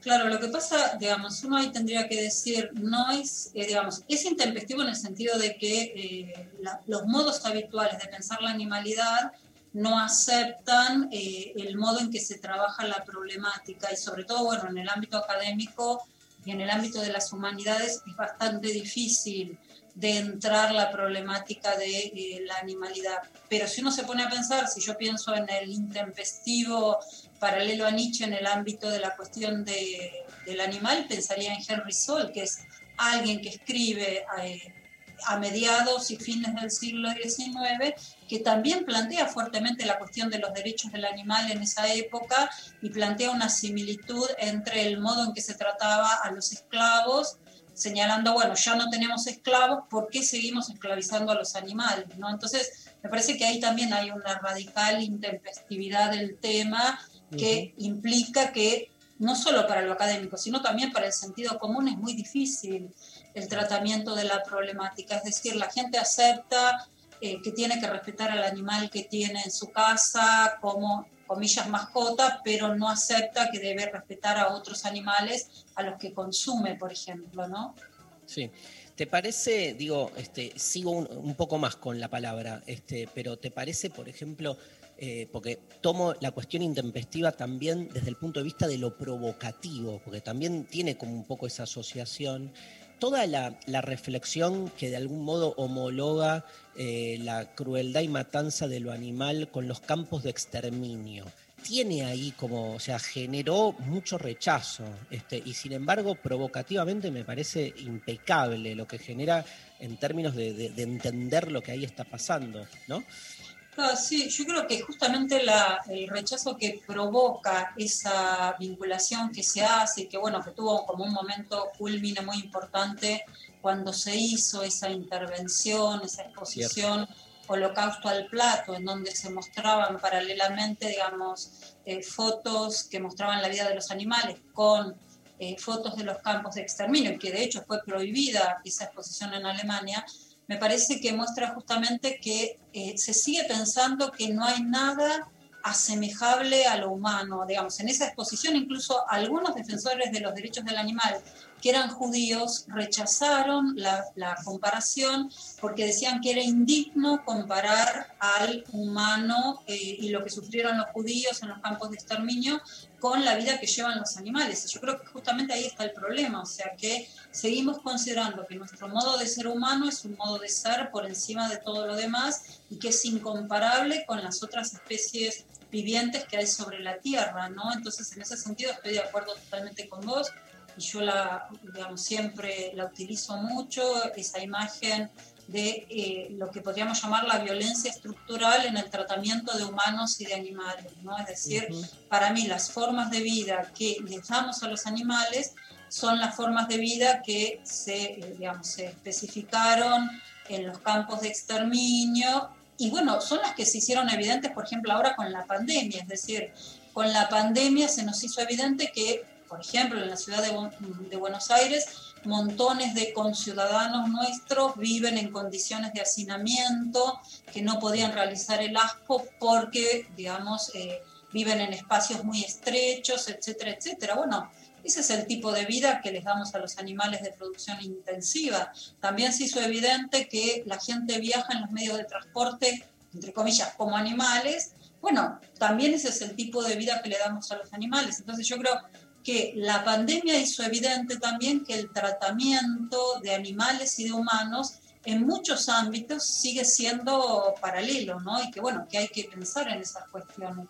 Claro, lo que pasa, digamos, uno ahí tendría que decir, no es, eh, digamos, es intempestivo en el sentido de que eh, los modos habituales de pensar la animalidad no aceptan eh, el modo en que se trabaja la problemática y sobre todo, bueno, en el ámbito académico y en el ámbito de las humanidades es bastante difícil de entrar la problemática de eh, la animalidad. Pero si uno se pone a pensar, si yo pienso en el intempestivo paralelo a Nietzsche en el ámbito de la cuestión de- del animal, pensaría en Henry Soll, que es alguien que escribe eh, a mediados y fines del siglo XIX, que también plantea fuertemente la cuestión de los derechos del animal en esa época y plantea una similitud entre el modo en que se trataba a los esclavos señalando, bueno, ya no tenemos esclavos, ¿por qué seguimos esclavizando a los animales? ¿no? Entonces, me parece que ahí también hay una radical intempestividad del tema que implica que no solo para lo académico, sino también para el sentido común es muy difícil el tratamiento de la problemática. Es decir, la gente acepta eh, que tiene que respetar al animal que tiene en su casa como comillas mascota, pero no acepta que debe respetar a otros animales a los que consume, por ejemplo, ¿no? Sí. ¿Te parece, digo, este, sigo un, poco más con la palabra, este, pero ¿te parece, por ejemplo, eh, porque tomo la cuestión intempestiva también desde el punto de vista de lo provocativo, porque también tiene como un poco esa asociación, toda la, reflexión que de algún modo homologa eh, la crueldad y matanza de lo animal con los campos de exterminio. Tiene ahí como, o sea, generó mucho rechazo, este, y sin embargo, provocativamente me parece impecable lo que genera en términos de entender lo que ahí está pasando, ¿no? Ah, sí, yo creo que justamente la- el rechazo que provoca esa vinculación que se hace que bueno, que tuvo como un momento culmine muy importante cuando se hizo esa intervención, esa exposición Holocausto al plato, en donde se mostraban paralelamente, digamos, eh, fotos que mostraban la vida de los animales con eh, fotos de los campos de exterminio, y que de hecho fue prohibida esa exposición en Alemania, me parece que muestra justamente que eh, se sigue pensando que no hay nada asemejable a lo humano. Digamos, en esa exposición incluso algunos defensores de los derechos del animal que eran judíos rechazaron la, comparación porque decían que era indigno comparar al humano eh, y lo que sufrieron los judíos en los campos de exterminio con la vida que llevan los animales. Yo creo que justamente ahí está el problema, o sea que seguimos considerando que nuestro modo de ser humano es un modo de ser por encima de todo lo demás y que es incomparable con las otras especies vivientes que hay sobre la Tierra, ¿no? Entonces, en ese sentido estoy de acuerdo totalmente con vos y yo la, digamos, siempre la utilizo mucho, esa imagen de eh, lo que podríamos llamar la violencia estructural en el tratamiento de humanos y de animales, ¿no? Es decir, para mí las formas de vida que les damos a los animales son las formas de vida que se, eh, digamos, se especificaron en los campos de exterminio y bueno, son las que se hicieron evidentes, por ejemplo, ahora con la pandemia, es decir, con la pandemia se nos hizo evidente que, por ejemplo, en la ciudad de, Bu- de Buenos Aires, montones de conciudadanos nuestros viven en condiciones de hacinamiento, que no podían realizar el asco porque, digamos, eh, viven en espacios muy estrechos, etcétera, etcétera. Bueno, ese es el tipo de vida que les damos a los animales de producción intensiva. También se hizo evidente que la gente viaja en los medios de transporte, entre comillas, como animales. Bueno, también ese es el tipo de vida que le damos a los animales. Entonces yo creo que la pandemia hizo evidente también que el tratamiento de animales y de humanos en muchos ámbitos sigue siendo paralelo, ¿no? Y que bueno, que hay que pensar en esas cuestiones.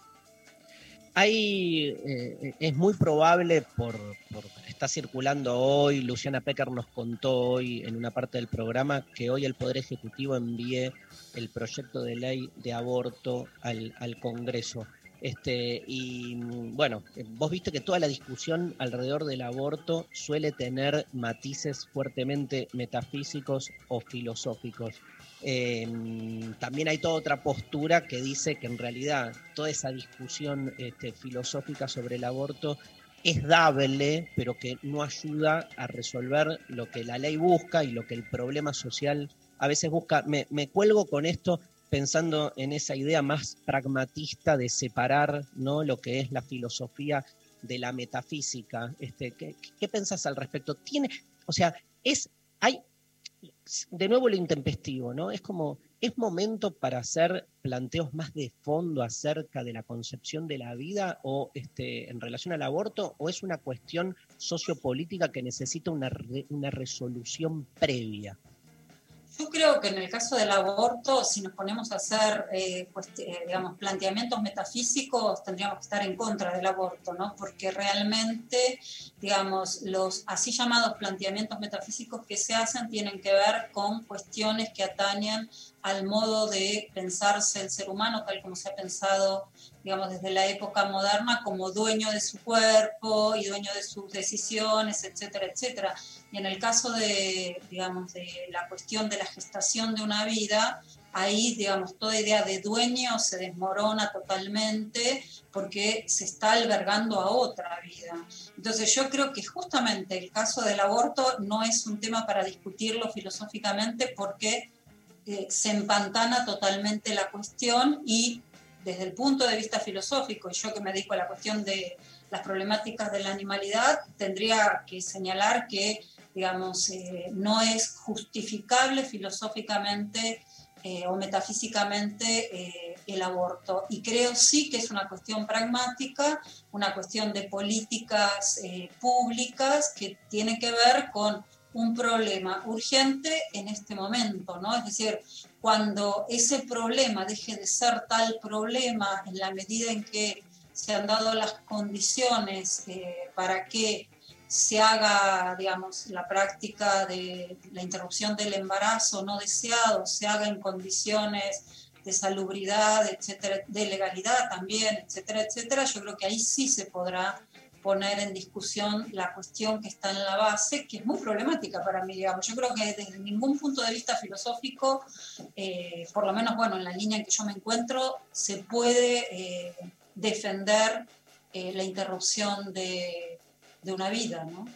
Hay, eh, es muy probable, por, por está circulando hoy, Luciana Pecker nos contó hoy en una parte del programa que hoy el Poder Ejecutivo envíe el proyecto de ley de aborto al, al Congreso. Este, y bueno, vos viste que toda la discusión alrededor del aborto suele tener matices fuertemente metafísicos o filosóficos. Eh, también hay toda otra postura que dice que en realidad toda esa discusión este, filosófica sobre el aborto es dable, pero que no ayuda a resolver lo que la ley busca y lo que el problema social a veces busca. Me cuelgo con esto pensando en esa idea más pragmatista de separar ¿no? lo que es la filosofía de la metafísica. Este, ¿qué, ¿Qué pensás al respecto? Tiene, o sea, es, hay, de nuevo lo intempestivo, ¿no? Es como, es momento para hacer planteos más de fondo acerca de la concepción de la vida o este, en relación al aborto, o es una cuestión sociopolítica que necesita una, re- una resolución previa. Yo creo que en el caso del aborto, si nos ponemos a hacer eh, eh, digamos, planteamientos metafísicos, tendríamos que estar en contra del aborto, ¿no? Porque realmente, digamos, los así llamados planteamientos metafísicos que se hacen tienen que ver con cuestiones que atañen al modo de pensarse el ser humano, tal como se ha pensado, digamos, desde la época moderna, como dueño de su cuerpo y dueño de sus decisiones, etcétera, etcétera. Y en el caso de, digamos, de la cuestión de la gestación de una vida, ahí, digamos, toda idea de dueño se desmorona totalmente porque se está albergando a otra vida. Entonces yo creo que justamente el caso del aborto no es un tema para discutirlo filosóficamente porque eh, se empantana totalmente la cuestión y desde el punto de vista filosófico, y yo que me dedico a la cuestión de las problemáticas de la animalidad, tendría que señalar que, digamos, eh, no es justificable filosóficamente eh, o metafísicamente el aborto. Y creo sí que es una cuestión pragmática, una cuestión de políticas públicas que tiene que ver con un problema urgente en este momento, ¿no? Es decir, cuando ese problema deje de ser tal problema en la medida en que se han dado las condiciones eh, para que se haga, digamos, la práctica de la interrupción del embarazo no deseado, se haga en condiciones de salubridad, etcétera, de legalidad también, etcétera, etcétera, yo creo que ahí sí se podrá poner en discusión la cuestión que está en la base, que es muy problemática para mí, digamos. Yo creo que desde ningún punto de vista filosófico, eh, por lo menos, bueno, en la línea en que yo me encuentro, se puede eh, defender eh, la interrupción de, una vida, ¿no?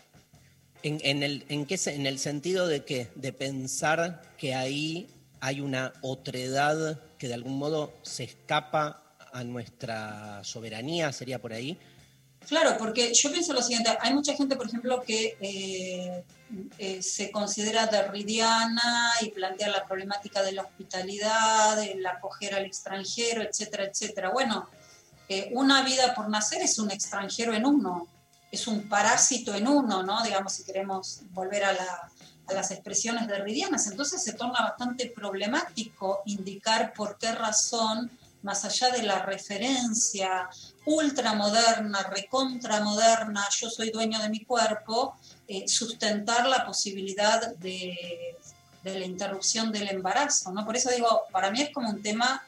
¿En, en el, en, qué, en el sentido de que de pensar que ahí hay una otredad que de algún modo se escapa a nuestra soberanía, sería por ahí. Claro, porque yo pienso lo siguiente, hay mucha gente, por ejemplo, que eh, eh, se considera derridiana y plantea la problemática de la hospitalidad, el acoger al extranjero, etcétera, etcétera. Bueno, eh, una vida por nacer es un extranjero en uno, es un parásito en uno, ¿no? Digamos, si queremos volver a, a las expresiones derridianas. Entonces se torna bastante problemático indicar por qué razón, más allá de la referencia ultramoderna, recontramoderna, yo soy dueño de mi cuerpo, eh, sustentar la posibilidad de, la interrupción del embarazo, ¿no? Por eso digo, para mí es como un tema,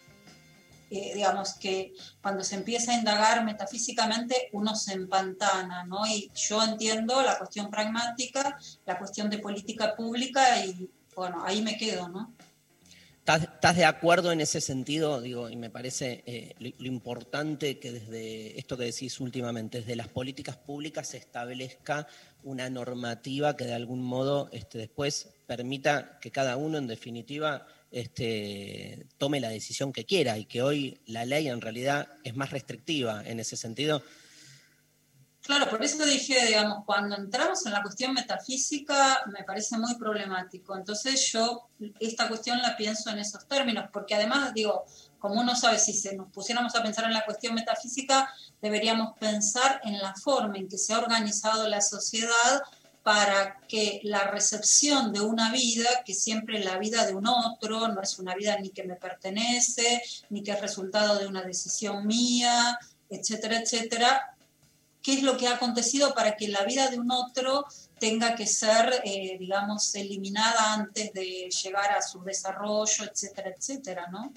eh, digamos, que cuando se empieza a indagar metafísicamente uno se empantana, ¿no? Y yo entiendo la cuestión pragmática, la cuestión de política pública y, bueno, ahí me quedo, ¿no? ¿Estás, de acuerdo en ese sentido? Digo, y me parece eh, lo, lo importante que desde esto que decís últimamente, desde las políticas públicas se establezca una normativa que de algún modo este, después permita que cada uno, en definitiva, este, tome la decisión que quiera y que hoy la ley en realidad es más restrictiva en ese sentido. Claro, por eso dije, digamos, cuando entramos en la cuestión metafísica me parece muy problemático. Entonces yo esta cuestión la pienso en esos términos, porque además, digo, como uno sabe, si se nos pusiéramos a pensar en la cuestión metafísica, deberíamos pensar en la forma en que se ha organizado la sociedad para que la recepción de una vida, que siempre la vida de un otro, no es una vida ni que me pertenece, ni que es resultado de una decisión mía, etcétera, etcétera, qué es lo que ha acontecido para que la vida de un otro tenga que ser, eh, digamos, eliminada antes de llegar a su desarrollo, etcétera, etcétera, ¿no?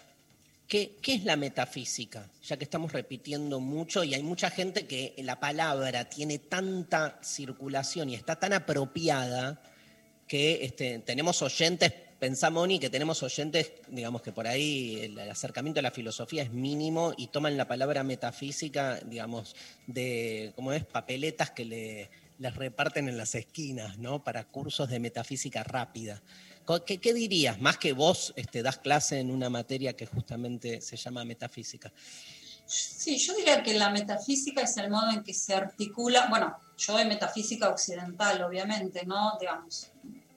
¿Qué, es la metafísica? Ya que estamos repitiendo mucho y hay mucha gente que la palabra tiene tanta circulación y está tan apropiada que este, tenemos oyentes, pensá Moni, que tenemos oyentes, digamos que por ahí el, acercamiento a la filosofía es mínimo y toman la palabra metafísica, digamos, de, ¿cómo es? Papeletas que le, les reparten en las esquinas, ¿no? Para cursos de metafísica rápida. Co- ¿Qué, qué dirías? Más que vos este, das clase en una materia que justamente se llama metafísica. Sí, yo diría que la metafísica es el modo en que se articula, bueno, yo de metafísica occidental, obviamente, ¿no? Digamos,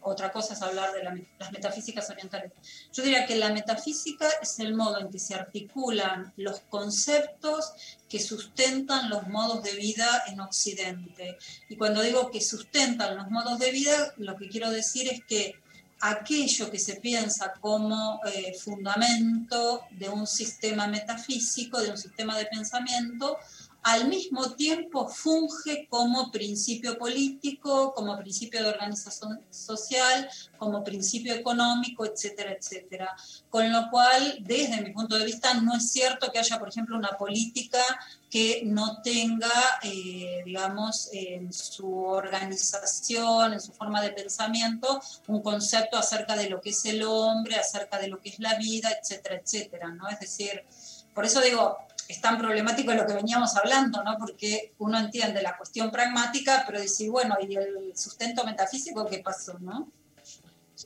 otra cosa es hablar de las metafísicas orientales. Yo diría que la metafísica es el modo en que se articulan los conceptos que sustentan los modos de vida en Occidente. Y cuando digo que sustentan los modos de vida, lo que quiero decir es que aquello que se piensa como eh, fundamento de un sistema metafísico, de un sistema de pensamiento, al mismo tiempo funge como principio político, como principio de organización social, como principio económico, etcétera, etcétera. Con lo cual, desde mi punto de vista, no es cierto que haya, por ejemplo, una política que no tenga, eh, digamos, en su organización, en su forma de pensamiento, un concepto acerca de lo que es el hombre, acerca de lo que es la vida, etcétera, etcétera, ¿no? Es decir, por eso digo, es tan problemático lo que veníamos hablando, ¿no? Porque uno entiende la cuestión pragmática, pero dice, bueno, ¿y el sustento metafísico qué pasó, no?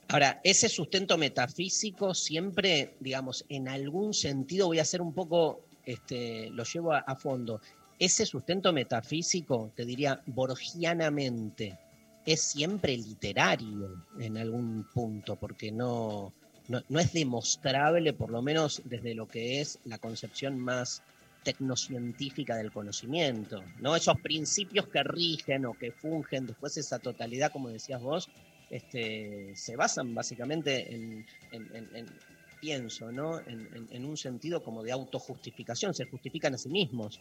Ahora, ese sustento metafísico siempre, digamos, en algún sentido, voy a hacer un poco, este, lo llevo a, fondo, ese sustento metafísico, te diría, borgianamente, es siempre literario en algún punto, porque no, no es demostrable, por lo menos desde lo que es la concepción más tecnocientífica del conocimiento, ¿no? Esos principios que rigen o que fungen después esa totalidad, como decías vos, este, se basan básicamente en, en- en- en- pienso, ¿no? En, un sentido como de autojustificación, se justifican a sí mismos.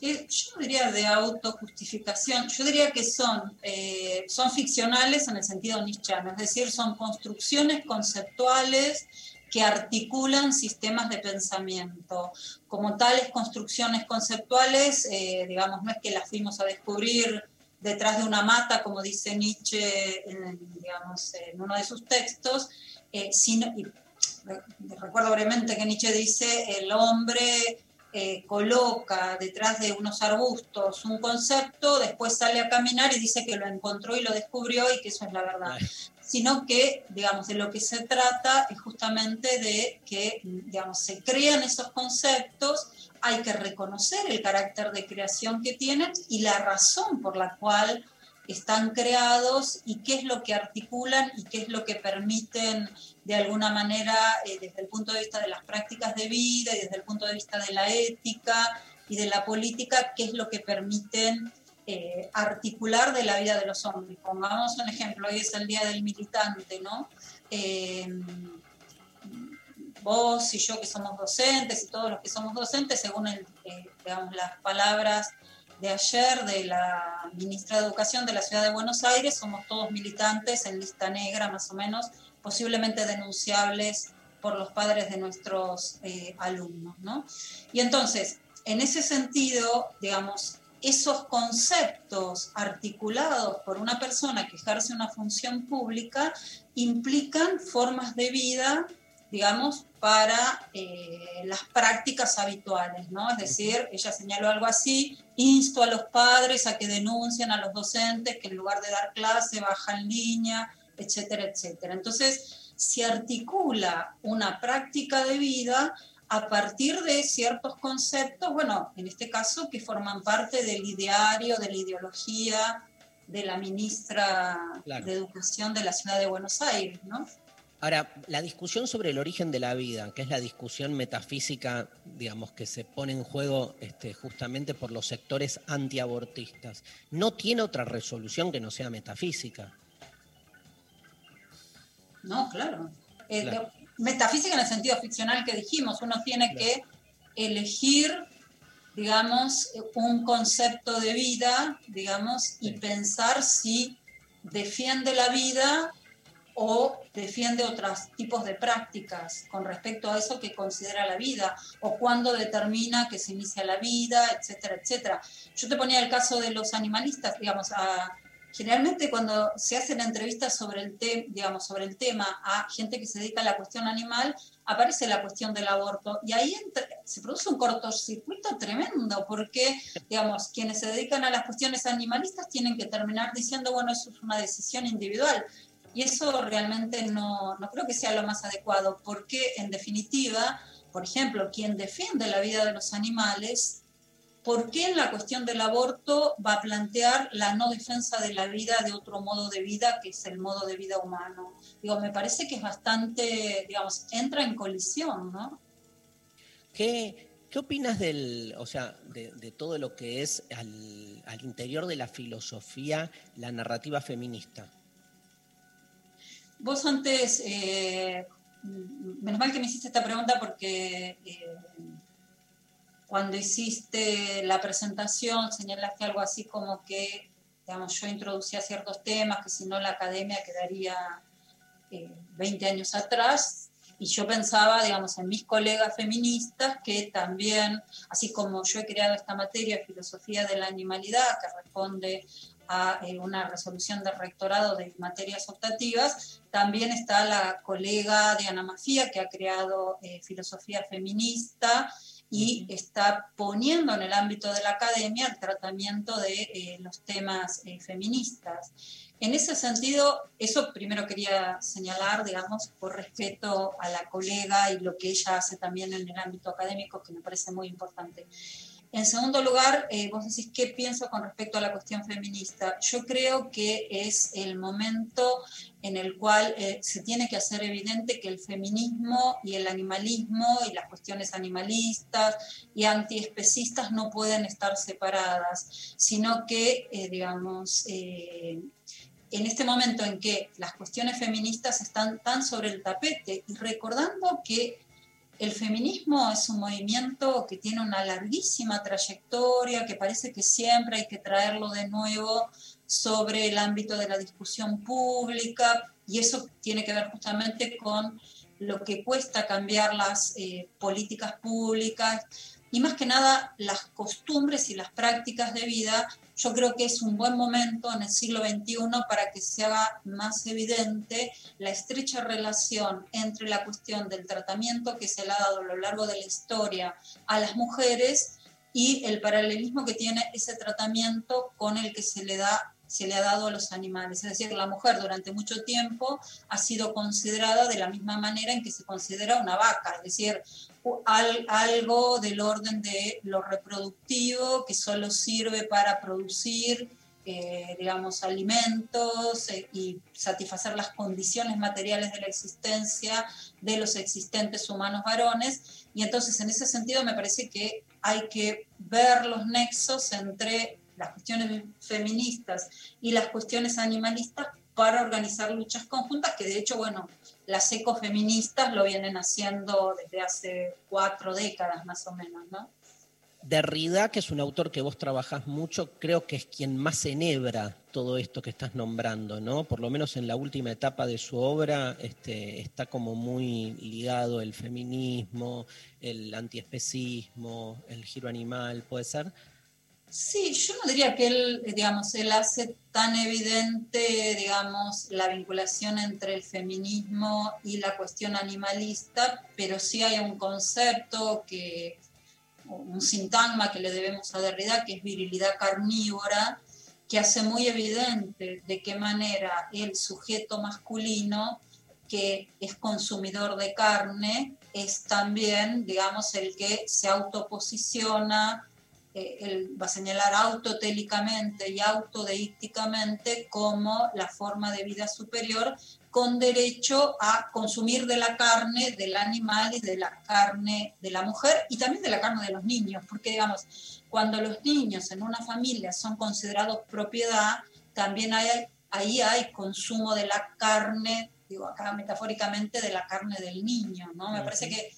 Yo diría de autojustificación, yo diría que son, eh, son ficcionales en el sentido nietzscheano, es decir, son construcciones conceptuales que articulan sistemas de pensamiento. Como tales construcciones conceptuales, eh, digamos, no es que las fuimos a descubrir detrás de una mata, como dice Nietzsche en, digamos, en uno de sus textos, eh, sino, re- recuerdo brevemente que Nietzsche dice, el hombre eh, coloca detrás de unos arbustos un concepto, después sale a caminar y dice que lo encontró y lo descubrió y que eso es la verdad. Sino que, digamos, de lo que se trata es justamente de que, digamos, se crean esos conceptos, hay que reconocer el carácter de creación que tienen y la razón por la cual están creados y qué es lo que articulan y qué es lo que permiten de alguna manera eh, desde el punto de vista de las prácticas de vida y desde el punto de vista de la ética y de la política, qué es lo que permiten eh, articular de la vida de los hombres. Pongamos un ejemplo, hoy es el Día del Militante, ¿no? Eh, vos y yo que somos docentes y todos los que somos docentes, según eh, las palabras de ayer de la ministra de Educación de la Ciudad de Buenos Aires, somos todos militantes en lista negra más o menos, posiblemente denunciables por los padres de nuestros alumnos. ¿no? Y entonces, en ese sentido, digamos, esos conceptos articulados por una persona que ejerce una función pública implican formas de vida, digamos, para eh, las prácticas habituales, ¿no? Es decir, ella señaló algo así, insto a los padres a que denuncien a los docentes que en lugar de dar clase bajan línea, etcétera, etcétera. Entonces, se articula una práctica de vida a partir de ciertos conceptos, bueno, en este caso que forman parte del ideario, de la ideología de la ministra Claro. de Educación de la Ciudad de Buenos Aires, ¿no? Ahora, la discusión sobre el origen de la vida, que es la discusión metafísica, digamos, que se pone en juego este, justamente por los sectores antiabortistas, no tiene otra resolución que no sea metafísica. No, claro. Eh, Claro. Metafísica en el sentido ficcional que dijimos, uno tiene que elegir, digamos, un concepto de vida, digamos, y pensar si defiende la vida o defiende otros tipos de prácticas con respecto a eso que considera la vida, o cuándo determina que se inicia la vida, etcétera, etcétera. Yo te ponía el caso de los animalistas, digamos, a- generalmente cuando se hacen entrevistas sobre el, te- digamos, sobre el tema a gente que se dedica a la cuestión animal, aparece la cuestión del aborto, y ahí se produce un cortocircuito tremendo, porque, digamos, quienes se dedican a las cuestiones animalistas tienen que terminar diciendo, bueno, eso es una decisión individual, y eso realmente no, no creo que sea lo más adecuado, porque en definitiva, por ejemplo, quien defiende la vida de los animales, ¿por qué en la cuestión del aborto va a plantear la no defensa de la vida de otro modo de vida que es el modo de vida humano? Digo, me parece que es bastante, digamos, entra en colisión, ¿no? ¿Qué, qué opinas del, o sea, de, de todo lo que es al, al interior de la filosofía la narrativa feminista? vos antes, eh, menos mal que me hiciste esta pregunta porque eh, cuando hiciste la presentación señalaste algo así como que, digamos, yo introducía ciertos temas que si no la academia quedaría eh, 20 años atrás. Y yo pensaba, digamos, en mis colegas feministas que también, así como yo he creado esta materia, filosofía de la animalidad, que responde a eh, una resolución del rectorado de materias optativas. También está la colega Diana Mafía, que ha creado eh, filosofía feminista y está poniendo en el ámbito de la academia el tratamiento de eh, los temas feministas. En ese sentido, eso primero quería señalar, digamos, por respeto a la colega y lo que ella hace también en el ámbito académico, que me parece muy importante. En segundo lugar, eh, vos decís qué pienso con respecto a la cuestión feminista. Yo creo que es el momento en el cual eh, se tiene que hacer evidente que el feminismo y el animalismo y las cuestiones animalistas y antiespecistas no pueden estar separadas, sino que, eh, digamos, en este momento en que las cuestiones feministas están tan sobre el tapete y recordando que el feminismo es un movimiento que tiene una larguísima trayectoria, que parece que siempre hay que traerlo de nuevo sobre el ámbito de la discusión pública, y eso tiene que ver justamente con lo que cuesta cambiar las eh, políticas públicas y más que nada las costumbres y las prácticas de vida yo creo que es un buen momento en el siglo XXI para que se haga más evidente la estrecha relación entre la cuestión del tratamiento que se le ha dado a lo largo de la historia a las mujeres y el paralelismo que tiene ese tratamiento con el que se le da se le ha dado a los animales. Es decir, la mujer durante mucho tiempo ha sido considerada de la misma manera en que se considera una vaca, es decir, algo del orden de lo reproductivo que solo sirve para producir, eh, digamos, alimentos eh, y satisfacer las condiciones materiales de la existencia de los existentes humanos varones. Y entonces, en ese sentido, me parece que hay que ver los nexos entre las cuestiones feministas y las cuestiones animalistas para organizar luchas conjuntas, que de hecho, bueno, las ecofeministas lo vienen haciendo desde hace cuatro décadas más o menos, ¿no? Derrida, que es un autor que vos trabajás mucho, creo que es quien más enhebra todo esto que estás nombrando, ¿no? Por lo menos en la última etapa de su obra este, está como muy ligado el feminismo, el antiespecismo, el giro animal, ¿puede ser? Sí, yo no diría que él, digamos, él hace tan evidente, digamos, la vinculación entre el feminismo y la cuestión animalista, pero sí hay un concepto que, un sintagma que le debemos a Derrida, que es virilidad carnívora, que hace muy evidente de qué manera el sujeto masculino que es consumidor de carne es también, digamos, el que se autoposiciona eh, él va a señalar autotélicamente y autodeícticamente como la forma de vida superior con derecho a consumir de la carne del animal y de la carne de la mujer y también de la carne de los niños, porque digamos, cuando los niños en una familia son considerados propiedad, también hay, ahí hay consumo de la carne, digo acá metafóricamente, de la carne del niño, ¿no? Me parece que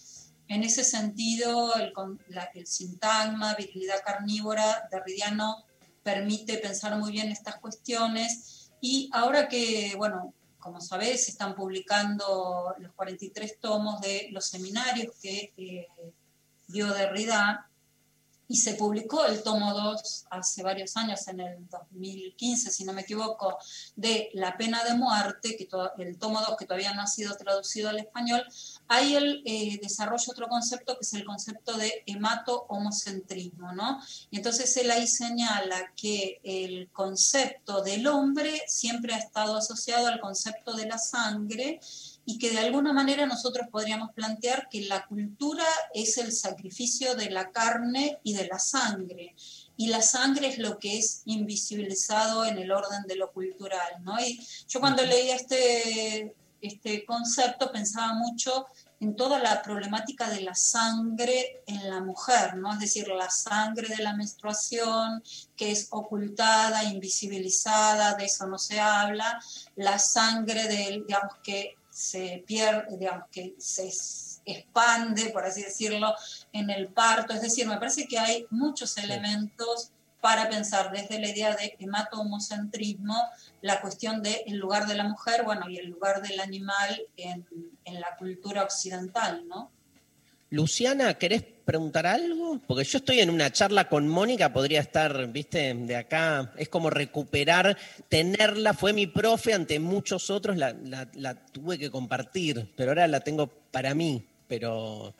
en ese sentido, el, sintagma, virilidad carnívora, derridiano, permite pensar muy bien estas cuestiones. Y ahora que, bueno, como sabés, se están publicando los 43 tomos de los seminarios que eh, dio Derrida, y se publicó el tomo 2 hace varios años, en el 2015, si no me equivoco, de La pena de muerte, que el tomo 2 que todavía no ha sido traducido al español, ahí él eh, desarrolla otro concepto que es el concepto de hemato-homocentrismo, ¿no? Y entonces él ahí señala que el concepto del hombre siempre ha estado asociado al concepto de la sangre, y que de alguna manera nosotros podríamos plantear que la cultura es el sacrificio de la carne y de la sangre. Y la sangre es lo que es invisibilizado en el orden de lo cultural. ¿no? Y yo cuando leía este, este concepto pensaba mucho en toda la problemática de la sangre en la mujer, ¿no? Es decir, la sangre de la menstruación que es ocultada, invisibilizada, de eso no se habla, la sangre del, digamos, que se pierde, digamos, que se expande, por así decirlo, en el parto. Es decir, me parece que hay muchos elementos para pensar desde la idea de hematomocentrismo la cuestión del lugar de la mujer, bueno, y el lugar del animal en, en la cultura occidental, ¿no? Luciana, ¿querés preguntar algo? Porque yo estoy en una charla con Mónica, podría estar, viste, de acá, es como recuperar, tenerla, fue mi profe, ante muchos otros la, la- tuve que compartir, pero ahora la tengo para mí, pero.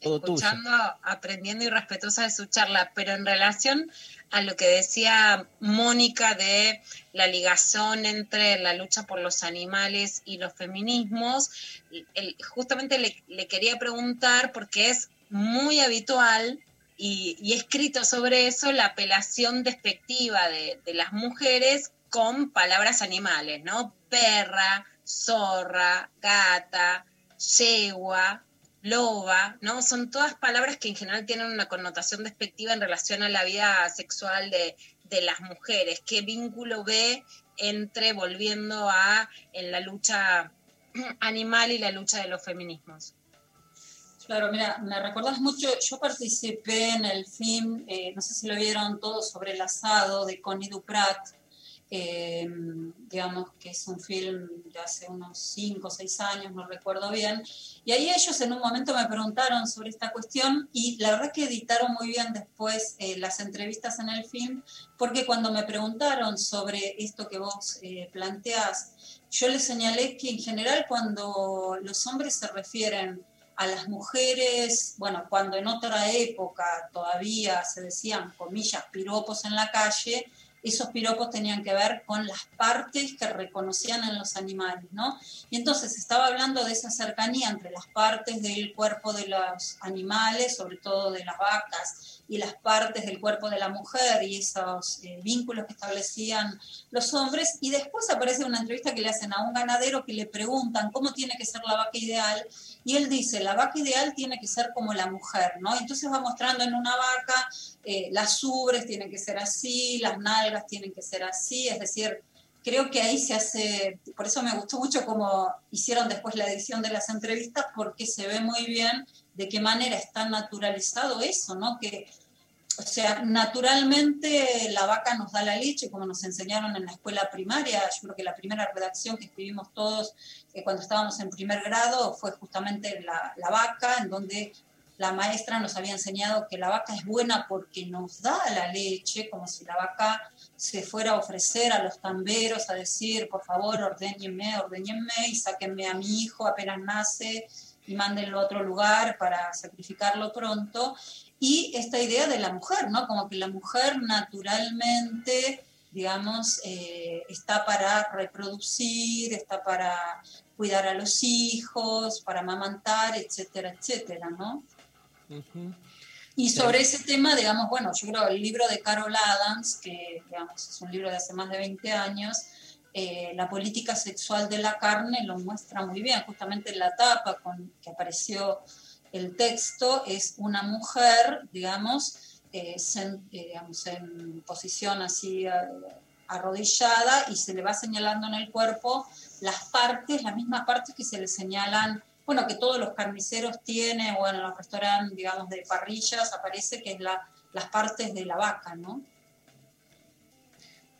Escuchando, aprendiendo y respetuosa de su charla, pero en relación a lo que decía Mónica de la ligación entre la lucha por los animales y los feminismos, justamente le, quería preguntar, porque es muy habitual y, y escrito sobre eso, la apelación despectiva de, de las mujeres con palabras animales, ¿no? Perra, zorra, gata, yegua, loba, ¿no? Son todas palabras que en general tienen una connotación despectiva en relación a la vida sexual de, de las mujeres. ¿Qué vínculo ve entre volviendo a en la lucha *clears throat* animal y la lucha de los feminismos? Claro, mira, me recordás mucho, yo participé en el film, eh, no sé si lo vieron todos, sobre el asado de Connie Duprat, eh, digamos que es un film de hace unos 5 o 6 años, no recuerdo bien, y ahí ellos en un momento me preguntaron sobre esta cuestión y la verdad que editaron muy bien después eh, las entrevistas en el film, porque cuando me preguntaron sobre esto que vos eh, planteás, yo les señalé que en general cuando los hombres se refieren a las mujeres, bueno, cuando en otra época todavía se decían, comillas, piropos en la calle, esos piropos tenían que ver con las partes que reconocían en los animales, ¿no? Y entonces estaba hablando de esa cercanía entre las partes del cuerpo de los animales, sobre todo de las vacas, y las partes del cuerpo de la mujer y esos eh, vínculos que establecían los hombres. Y después aparece una entrevista que le hacen a un ganadero que le preguntan cómo tiene que ser la vaca ideal, y él dice, la vaca ideal tiene que ser como la mujer, ¿no? Entonces va mostrando en una vaca eh, las ubres tienen que ser así, las nalgas tienen que ser así, es decir, creo que ahí se hace, por eso me gustó mucho cómo hicieron después la edición de las entrevistas, porque se ve muy bien de qué manera está naturalizado eso, ¿no? Que, o sea, naturalmente la vaca nos da la leche, como nos enseñaron en la escuela primaria. Yo creo que la primera redacción que escribimos todos eh, cuando estábamos en primer grado fue justamente la, la vaca, en donde la maestra nos había enseñado que la vaca es buena porque nos da la leche, como si la vaca se fuera a ofrecer a los tamberos a decir, por favor, ordéñenme, ordéñenme y sáquenme a mi hijo apenas nace y mándenlo a otro lugar para sacrificarlo pronto. Y esta idea de la mujer, ¿no? Como que la mujer naturalmente, digamos, eh, está para reproducir, está para cuidar a los hijos, para amamantar, etcétera, etcétera, ¿no? Y sobre ese tema, digamos, bueno, yo creo el libro de Carol Adams, que digamos, es un libro de hace más de 20 años, eh, la política sexual de la carne lo muestra muy bien, justamente en la tapa con que apareció el texto, es una mujer, digamos, eh, eh, en posición así eh, arrodillada y se le va señalando en el cuerpo las partes, las mismas partes que se le señalan bueno, que todos los carniceros tienen, o en los restaurantes, digamos, de parrillas, aparece que es la, las partes de la vaca, ¿no?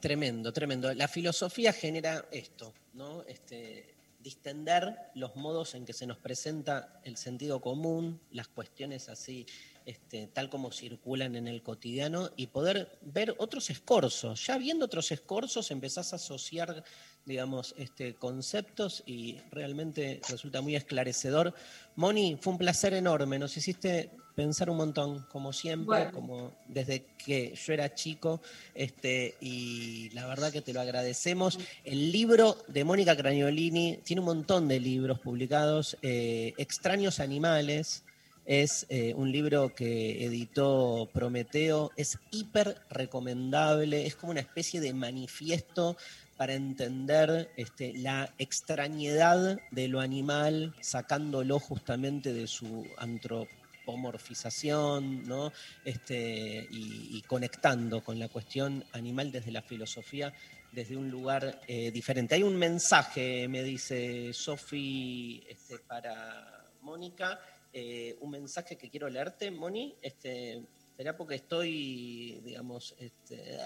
Tremendo, tremendo. La filosofía genera esto, ¿no? Este, distender los modos en que se nos presenta el sentido común, las cuestiones así, este, tal como circulan en el cotidiano, y poder ver otros escorzos. Ya viendo otros escorzos empezás a asociar, digamos, este, conceptos y realmente resulta muy esclarecedor. Moni, fue un placer enorme, nos hiciste pensar un montón, como siempre, Bueno. como desde que yo era chico, este, y la verdad que te lo agradecemos. El libro de Mónica Craniolini tiene un montón de libros publicados, eh, Extraños Animales. Es eh, un libro que editó Prometeo, es hiper recomendable, es como una especie de manifiesto para entender este, la extrañedad de lo animal, sacándolo justamente de su antropomorfización, ¿no? Este, y, conectando con la cuestión animal desde la filosofía, desde un lugar eh, diferente. Hay un mensaje, me dice Sofi, este, para Mónica, eh, un mensaje que quiero leerte, Moni. Este, será porque estoy, digamos, este,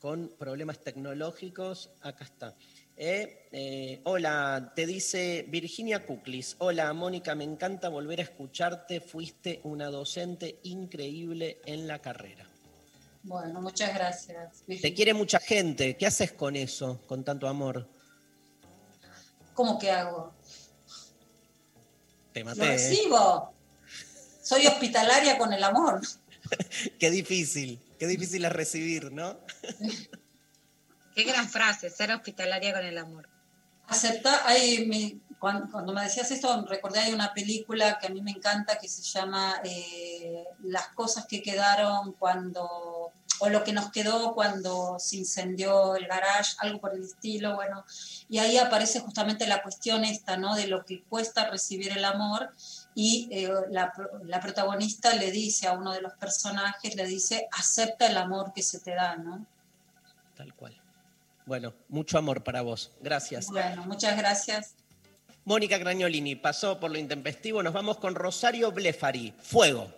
con problemas tecnológicos. Acá está. Eh, eh, hola, te dice Virginia Kuklis. Hola, Mónica, me encanta volver a escucharte. Fuiste una docente increíble en la carrera. Bueno, muchas gracias. Te quiere mucha gente. ¿Qué haces con eso, con tanto amor? ¿Cómo que hago? Te Lo maté. ¿eh? recibo. Soy hospitalaria con el amor. *laughs* Qué difícil, qué difícil es recibir, ¿no? *laughs* Qué gran frase, ser hospitalaria con el amor. Aceptar, hay, mi- cuando, cuando me decías esto, recordé hay una película que a mí me encanta que se llama eh, Las cosas que quedaron cuando, o lo que nos quedó cuando se incendió el garage, algo por el estilo, bueno, y ahí aparece justamente la cuestión esta, ¿no? De lo que cuesta recibir el amor y eh, la, la protagonista le dice a uno de los personajes, le dice, acepta el amor que se te da, ¿no? Tal cual. Bueno, mucho amor para vos. Gracias. Bueno, muchas gracias. Mónica Gragnolini pasó por lo intempestivo. Nos vamos con Rosario Blefari. Fuego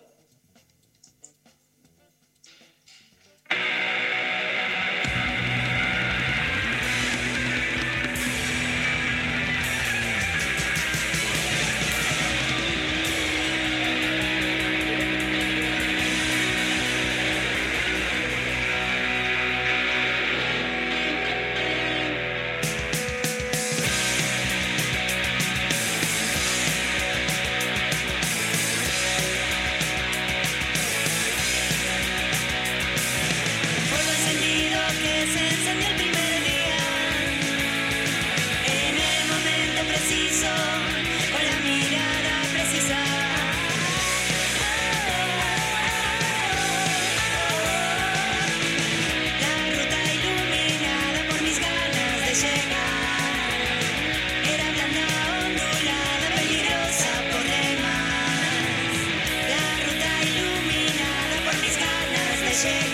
see.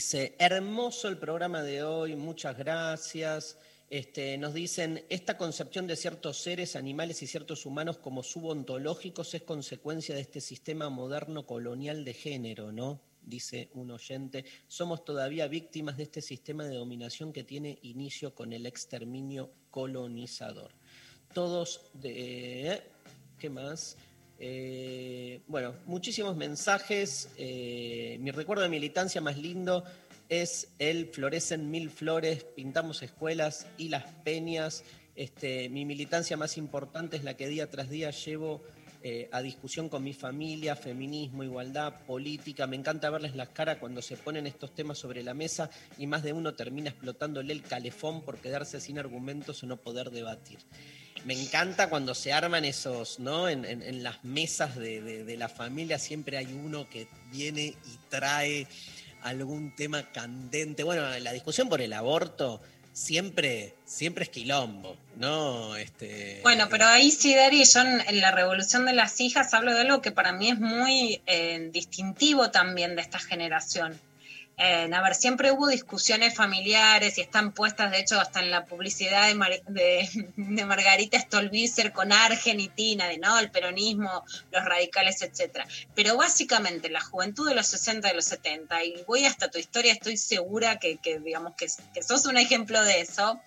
Dice, hermoso el programa de hoy, muchas gracias. Este, nos dicen, esta concepción de ciertos seres, animales y ciertos humanos como subontológicos es consecuencia de este sistema moderno colonial de género, ¿no? Dice un oyente, somos todavía víctimas de este sistema de dominación que tiene inicio con el exterminio colonizador. Todos de... ¿Qué más? Eh, bueno, muchísimos mensajes. Eh, mi recuerdo de militancia más lindo es el Florecen Mil Flores, pintamos escuelas y las peñas. Este, mi militancia más importante es la que día tras día llevo eh, a discusión con mi familia, feminismo, igualdad, política. Me encanta verles las caras cuando se ponen estos temas sobre la mesa y más de uno termina explotándole el calefón por quedarse sin argumentos o no poder debatir. Me encanta cuando se arman esos, ¿no? En, en- en las mesas de, de- de la familia siempre hay uno que viene y trae algún tema candente. Bueno, la discusión por el aborto siempre, siempre es quilombo, ¿no? Este, Bueno, pero ahí sí, Dari, yo en, la revolución de las hijas hablo de algo que para mí es muy eh, distintivo también de esta generación. A ver, siempre hubo discusiones familiares y están puestas, de hecho, hasta en la publicidad de, Mar- de- *laughs* de Margarita Stolbizer con Argenitina, de no, el peronismo, los radicales, etcétera. Pero básicamente la juventud de los 60 y de los 70, y voy hasta tu historia, estoy segura que, que, digamos que, que sos un ejemplo de eso,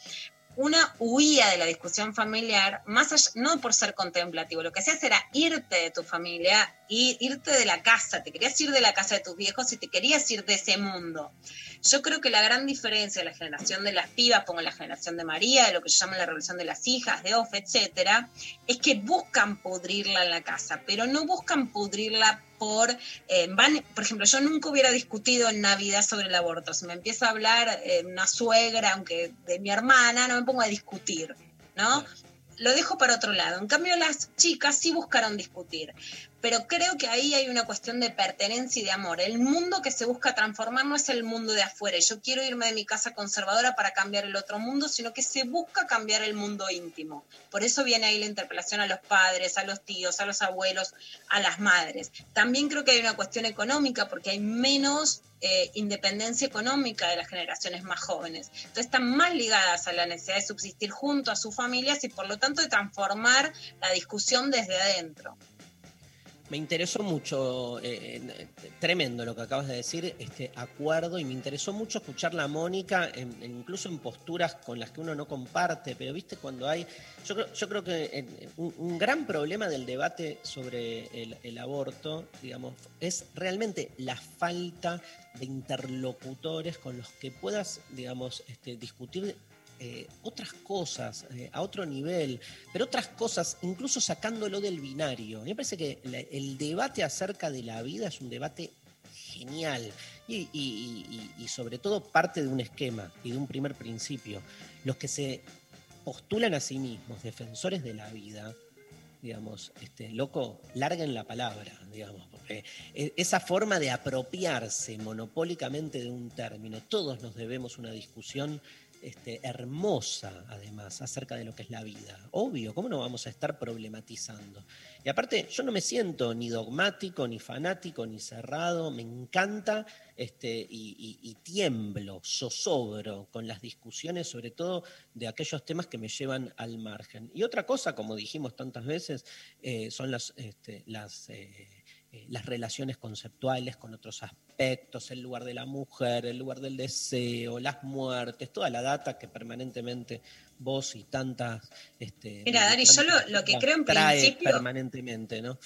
una huía de la discusión familiar, más allá, no por ser contemplativo, lo que hacías era irte de tu familia y irte de la casa, te querías ir de la casa de tus viejos y te querías ir de ese mundo. Yo creo que la gran diferencia de la generación de las pibas, pongo la generación de María, de lo que se llama la revolución de las hijas, de Off, etcétera, es que buscan pudrirla en la casa, pero no buscan pudrirla por, eh, van, por ejemplo, yo nunca hubiera discutido en Navidad sobre el aborto. Si me empieza a hablar eh, una suegra, aunque de mi hermana, no me pongo a discutir, ¿no? Lo dejo para otro lado. En cambio, las chicas sí buscaron discutir. Pero creo que ahí hay una cuestión de pertenencia y de amor. El mundo que se busca transformar no es el mundo de afuera. Yo quiero irme de mi casa conservadora para cambiar el otro mundo, sino que se busca cambiar el mundo íntimo. Por eso viene ahí la interpelación a los padres, a los tíos, a los abuelos, a las madres. También creo que hay una cuestión económica porque hay menos eh, independencia económica de las generaciones más jóvenes. Entonces están más ligadas a la necesidad de subsistir junto a sus familias y por lo tanto de transformar la discusión desde adentro. Me interesó mucho, eh, tremendo lo que acabas de decir, este acuerdo, y me interesó mucho escucharla a Mónica, incluso en posturas con las que uno no comparte, pero viste cuando hay, yo creo, yo creo que un, gran problema del debate sobre el aborto, digamos, es realmente la falta de interlocutores con los que puedas, digamos, este, discutir eh, otras cosas eh, a otro nivel, pero otras cosas, incluso sacándolo del binario. Me parece que el debate acerca de la vida es un debate genial y sobre todo parte de un esquema y de un primer principio. Los que se postulan a sí mismos defensores de la vida, digamos, este, loco, larguen la palabra, digamos, porque e- esa forma de apropiarse monopólicamente de un término, todos nos debemos una discusión este, hermosa, además, acerca de lo que es la vida. Obvio, ¿cómo no vamos a estar problematizando? Y aparte, yo no me siento ni dogmático, ni fanático, ni cerrado, me encanta este, y, tiemblo, zozobro con las discusiones, sobre todo de aquellos temas que me llevan al margen. Y otra cosa, como dijimos tantas veces, eh, son las, este, eh, eh, las relaciones conceptuales con otros aspectos, el lugar de la mujer, el lugar del deseo, las muertes, toda la data que permanentemente vos y tantas... Este, Mira, Dari, yo lo- lo que creo en principio- permanentemente, ¿no?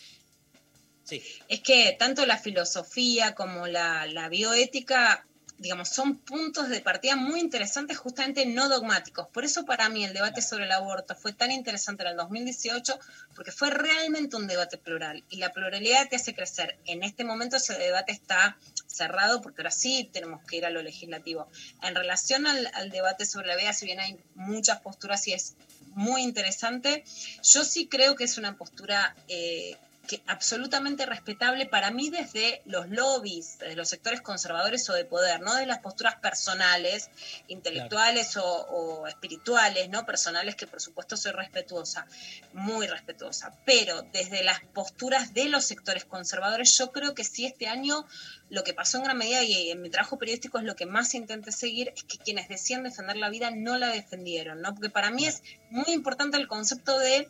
Sí. es que tanto la filosofía como la, la bioética, digamos, son puntos de partida muy interesantes, justamente no dogmáticos. Por eso para mí el debate sobre el aborto fue tan interesante en el 2018, porque fue realmente un debate plural. Y la pluralidad te hace crecer. En este momento ese debate está cerrado, porque ahora sí tenemos que ir a lo legislativo. En relación al, al debate sobre la vida, si bien hay muchas posturas y es muy interesante, yo sí creo que es una postura... eh, que absolutamente respetable para mí desde los lobbies, desde los sectores conservadores o de poder, no de las posturas personales, intelectuales o, o espirituales, no personales, que por supuesto soy respetuosa, muy respetuosa, pero desde las posturas de los sectores conservadores, yo creo que sí este año lo que pasó en gran medida y en mi trabajo periodístico es lo que más intenté seguir, es que quienes decían defender la vida no la defendieron, ¿no? Porque para mí es muy importante el concepto de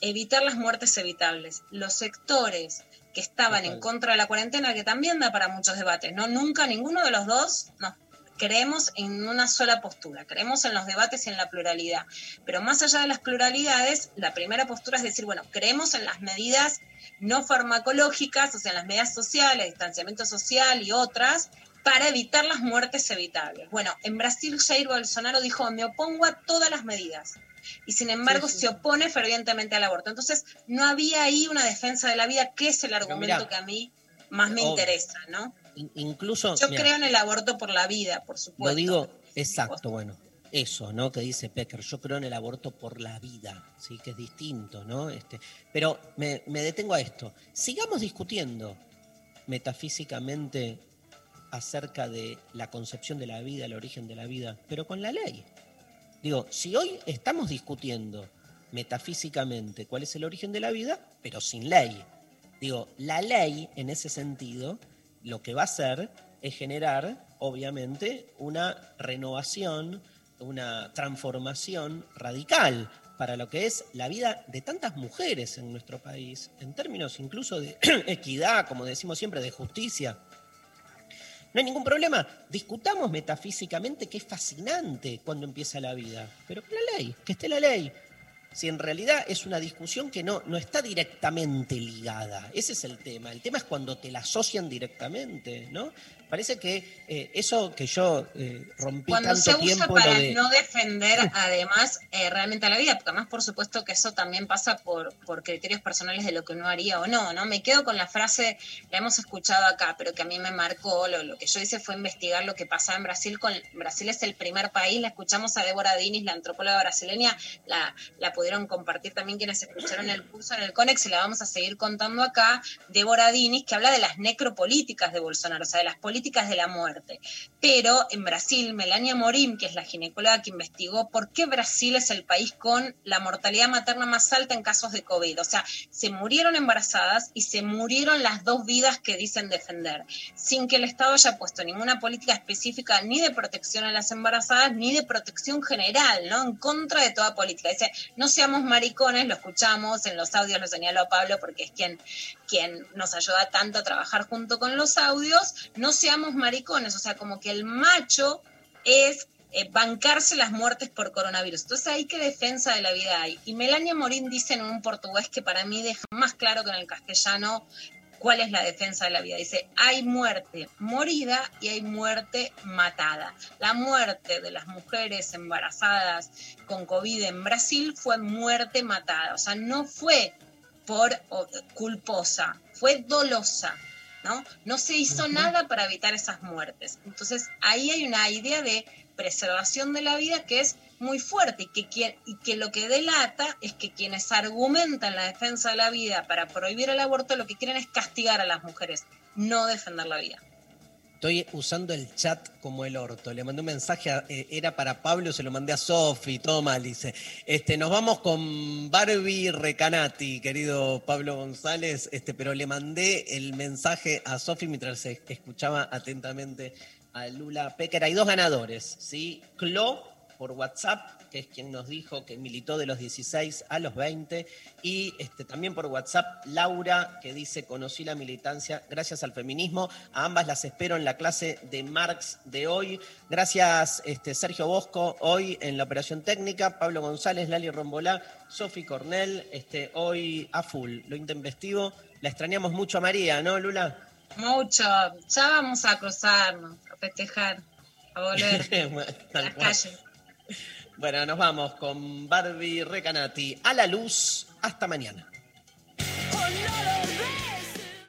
evitar las muertes evitables. Los sectores que estaban en contra de la cuarentena, que también da para muchos debates, ¿no? Nunca ninguno de los dos nos creemos en una sola postura, creemos en los debates y en la pluralidad. Pero más allá de las pluralidades, la primera postura es decir, bueno, creemos en las medidas no farmacológicas, o sea, en las medidas sociales, distanciamiento social y otras, para evitar las muertes evitables. Bueno, en Brasil Jair Bolsonaro dijo, me opongo a todas las medidas. Y sin embargo Sí, sí. se opone fervientemente al aborto. Entonces, no había ahí una defensa de la vida, que es el argumento mirá, que a mí más me obvio. interesa, ¿no? In- incluso. Yo mirá, creo en el aborto por la vida, por supuesto. Lo digo exacto, bueno. Eso, ¿no? Que dice Pecker. Yo creo en el aborto por la vida, ¿sí? Que es distinto, ¿no? Este, pero me, me detengo a esto. Sigamos discutiendo metafísicamente acerca de la concepción de la vida, el origen de la vida, pero con la ley. Digo, si hoy estamos discutiendo metafísicamente cuál es el origen de la vida, pero sin ley. Digo, la ley en ese sentido lo que va a hacer es generar, obviamente, una renovación, una transformación radical para lo que es la vida de tantas mujeres en nuestro país, en términos incluso de *clears throat* equidad, como decimos siempre, de justicia. No hay ningún problema. Discutamos metafísicamente que es fascinante cuando empieza la vida, pero la ley, que esté la ley. Si en realidad es una discusión que no, no está directamente ligada. Ese es el tema. El tema es cuando te la asocian directamente, ¿no? Parece que eh, eso que yo eh, rompí Cuando tanto se usa tiempo para de. no defender además eh, realmente a la vida, porque además por supuesto que eso también pasa por, por criterios personales de lo que uno haría o no, ¿no? Me quedo con la frase, la hemos escuchado acá, pero que a mí me marcó, lo, lo que yo hice fue investigar lo que pasaba en Brasil, con Brasil es el primer país, la escuchamos a Débora Dinis, la antropóloga brasileña, la, la pudieron compartir también quienes escucharon el curso en el CONEX y la vamos a seguir contando acá, Débora Dinis, que habla de las necropolíticas de Bolsonaro, o sea, de las políticas de la muerte. Pero en Brasil, Melania Morim, que es la ginecóloga que investigó por qué Brasil es el país con la mortalidad materna más alta en casos de COVID. O sea, se murieron embarazadas y se murieron las dos vidas que dicen defender, sin que el Estado haya puesto ninguna política específica ni de protección a las embarazadas ni de protección general, ¿no? En contra de toda política. Dice, no seamos maricones, lo escuchamos en los audios, lo señaló Pablo porque es quien, quien nos ayuda tanto a trabajar junto con los audios, no maricones, o sea, como que el macho es eh, bancarse las muertes por coronavirus. Entonces, ahí qué defensa de la vida hay. Y Melania Morín dice en un portugués que para mí deja más claro que en el castellano cuál es la defensa de la vida. Dice, hay muerte morida y hay muerte matada. La muerte de las mujeres embarazadas con COVID en Brasil fue muerte matada. O sea, no fue por culposa, fue dolosa. ¿No? No se hizo nada para evitar esas muertes. Entonces, ahí hay una idea de preservación de la vida que es muy fuerte y que, quien- y que lo que delata es que quienes argumentan la defensa de la vida para prohibir el aborto lo que quieren es castigar a las mujeres, no defender la vida. Estoy usando el chat como el orto. Le mandé un mensaje, eh, era para Pablo, se lo mandé a Sofi, todo mal. Dice, este, nos vamos con Barbie Recanati, querido Pablo González, este, pero le mandé el mensaje a Sofi mientras escuchaba atentamente a Lula Pecker. Hay dos ganadores, ¿sí? Clo por WhatsApp, que es quien nos dijo que militó de los 16 a los 20, y este, también por WhatsApp Laura, que dice, conocí la militancia gracias al feminismo, a ambas las espero en la clase de Marx de hoy. Gracias este, Sergio Bosco, hoy en la operación técnica, Pablo González, Lali Rombolá, Sofi Cornell, este, hoy a full, lo intempestivo. La extrañamos mucho a María, ¿no, Lula? Mucho, ya vamos a cruzarnos, a festejar, a volver *laughs* a las calles. Bueno, nos vamos con Barbie Recanati. A la luz, hasta mañana.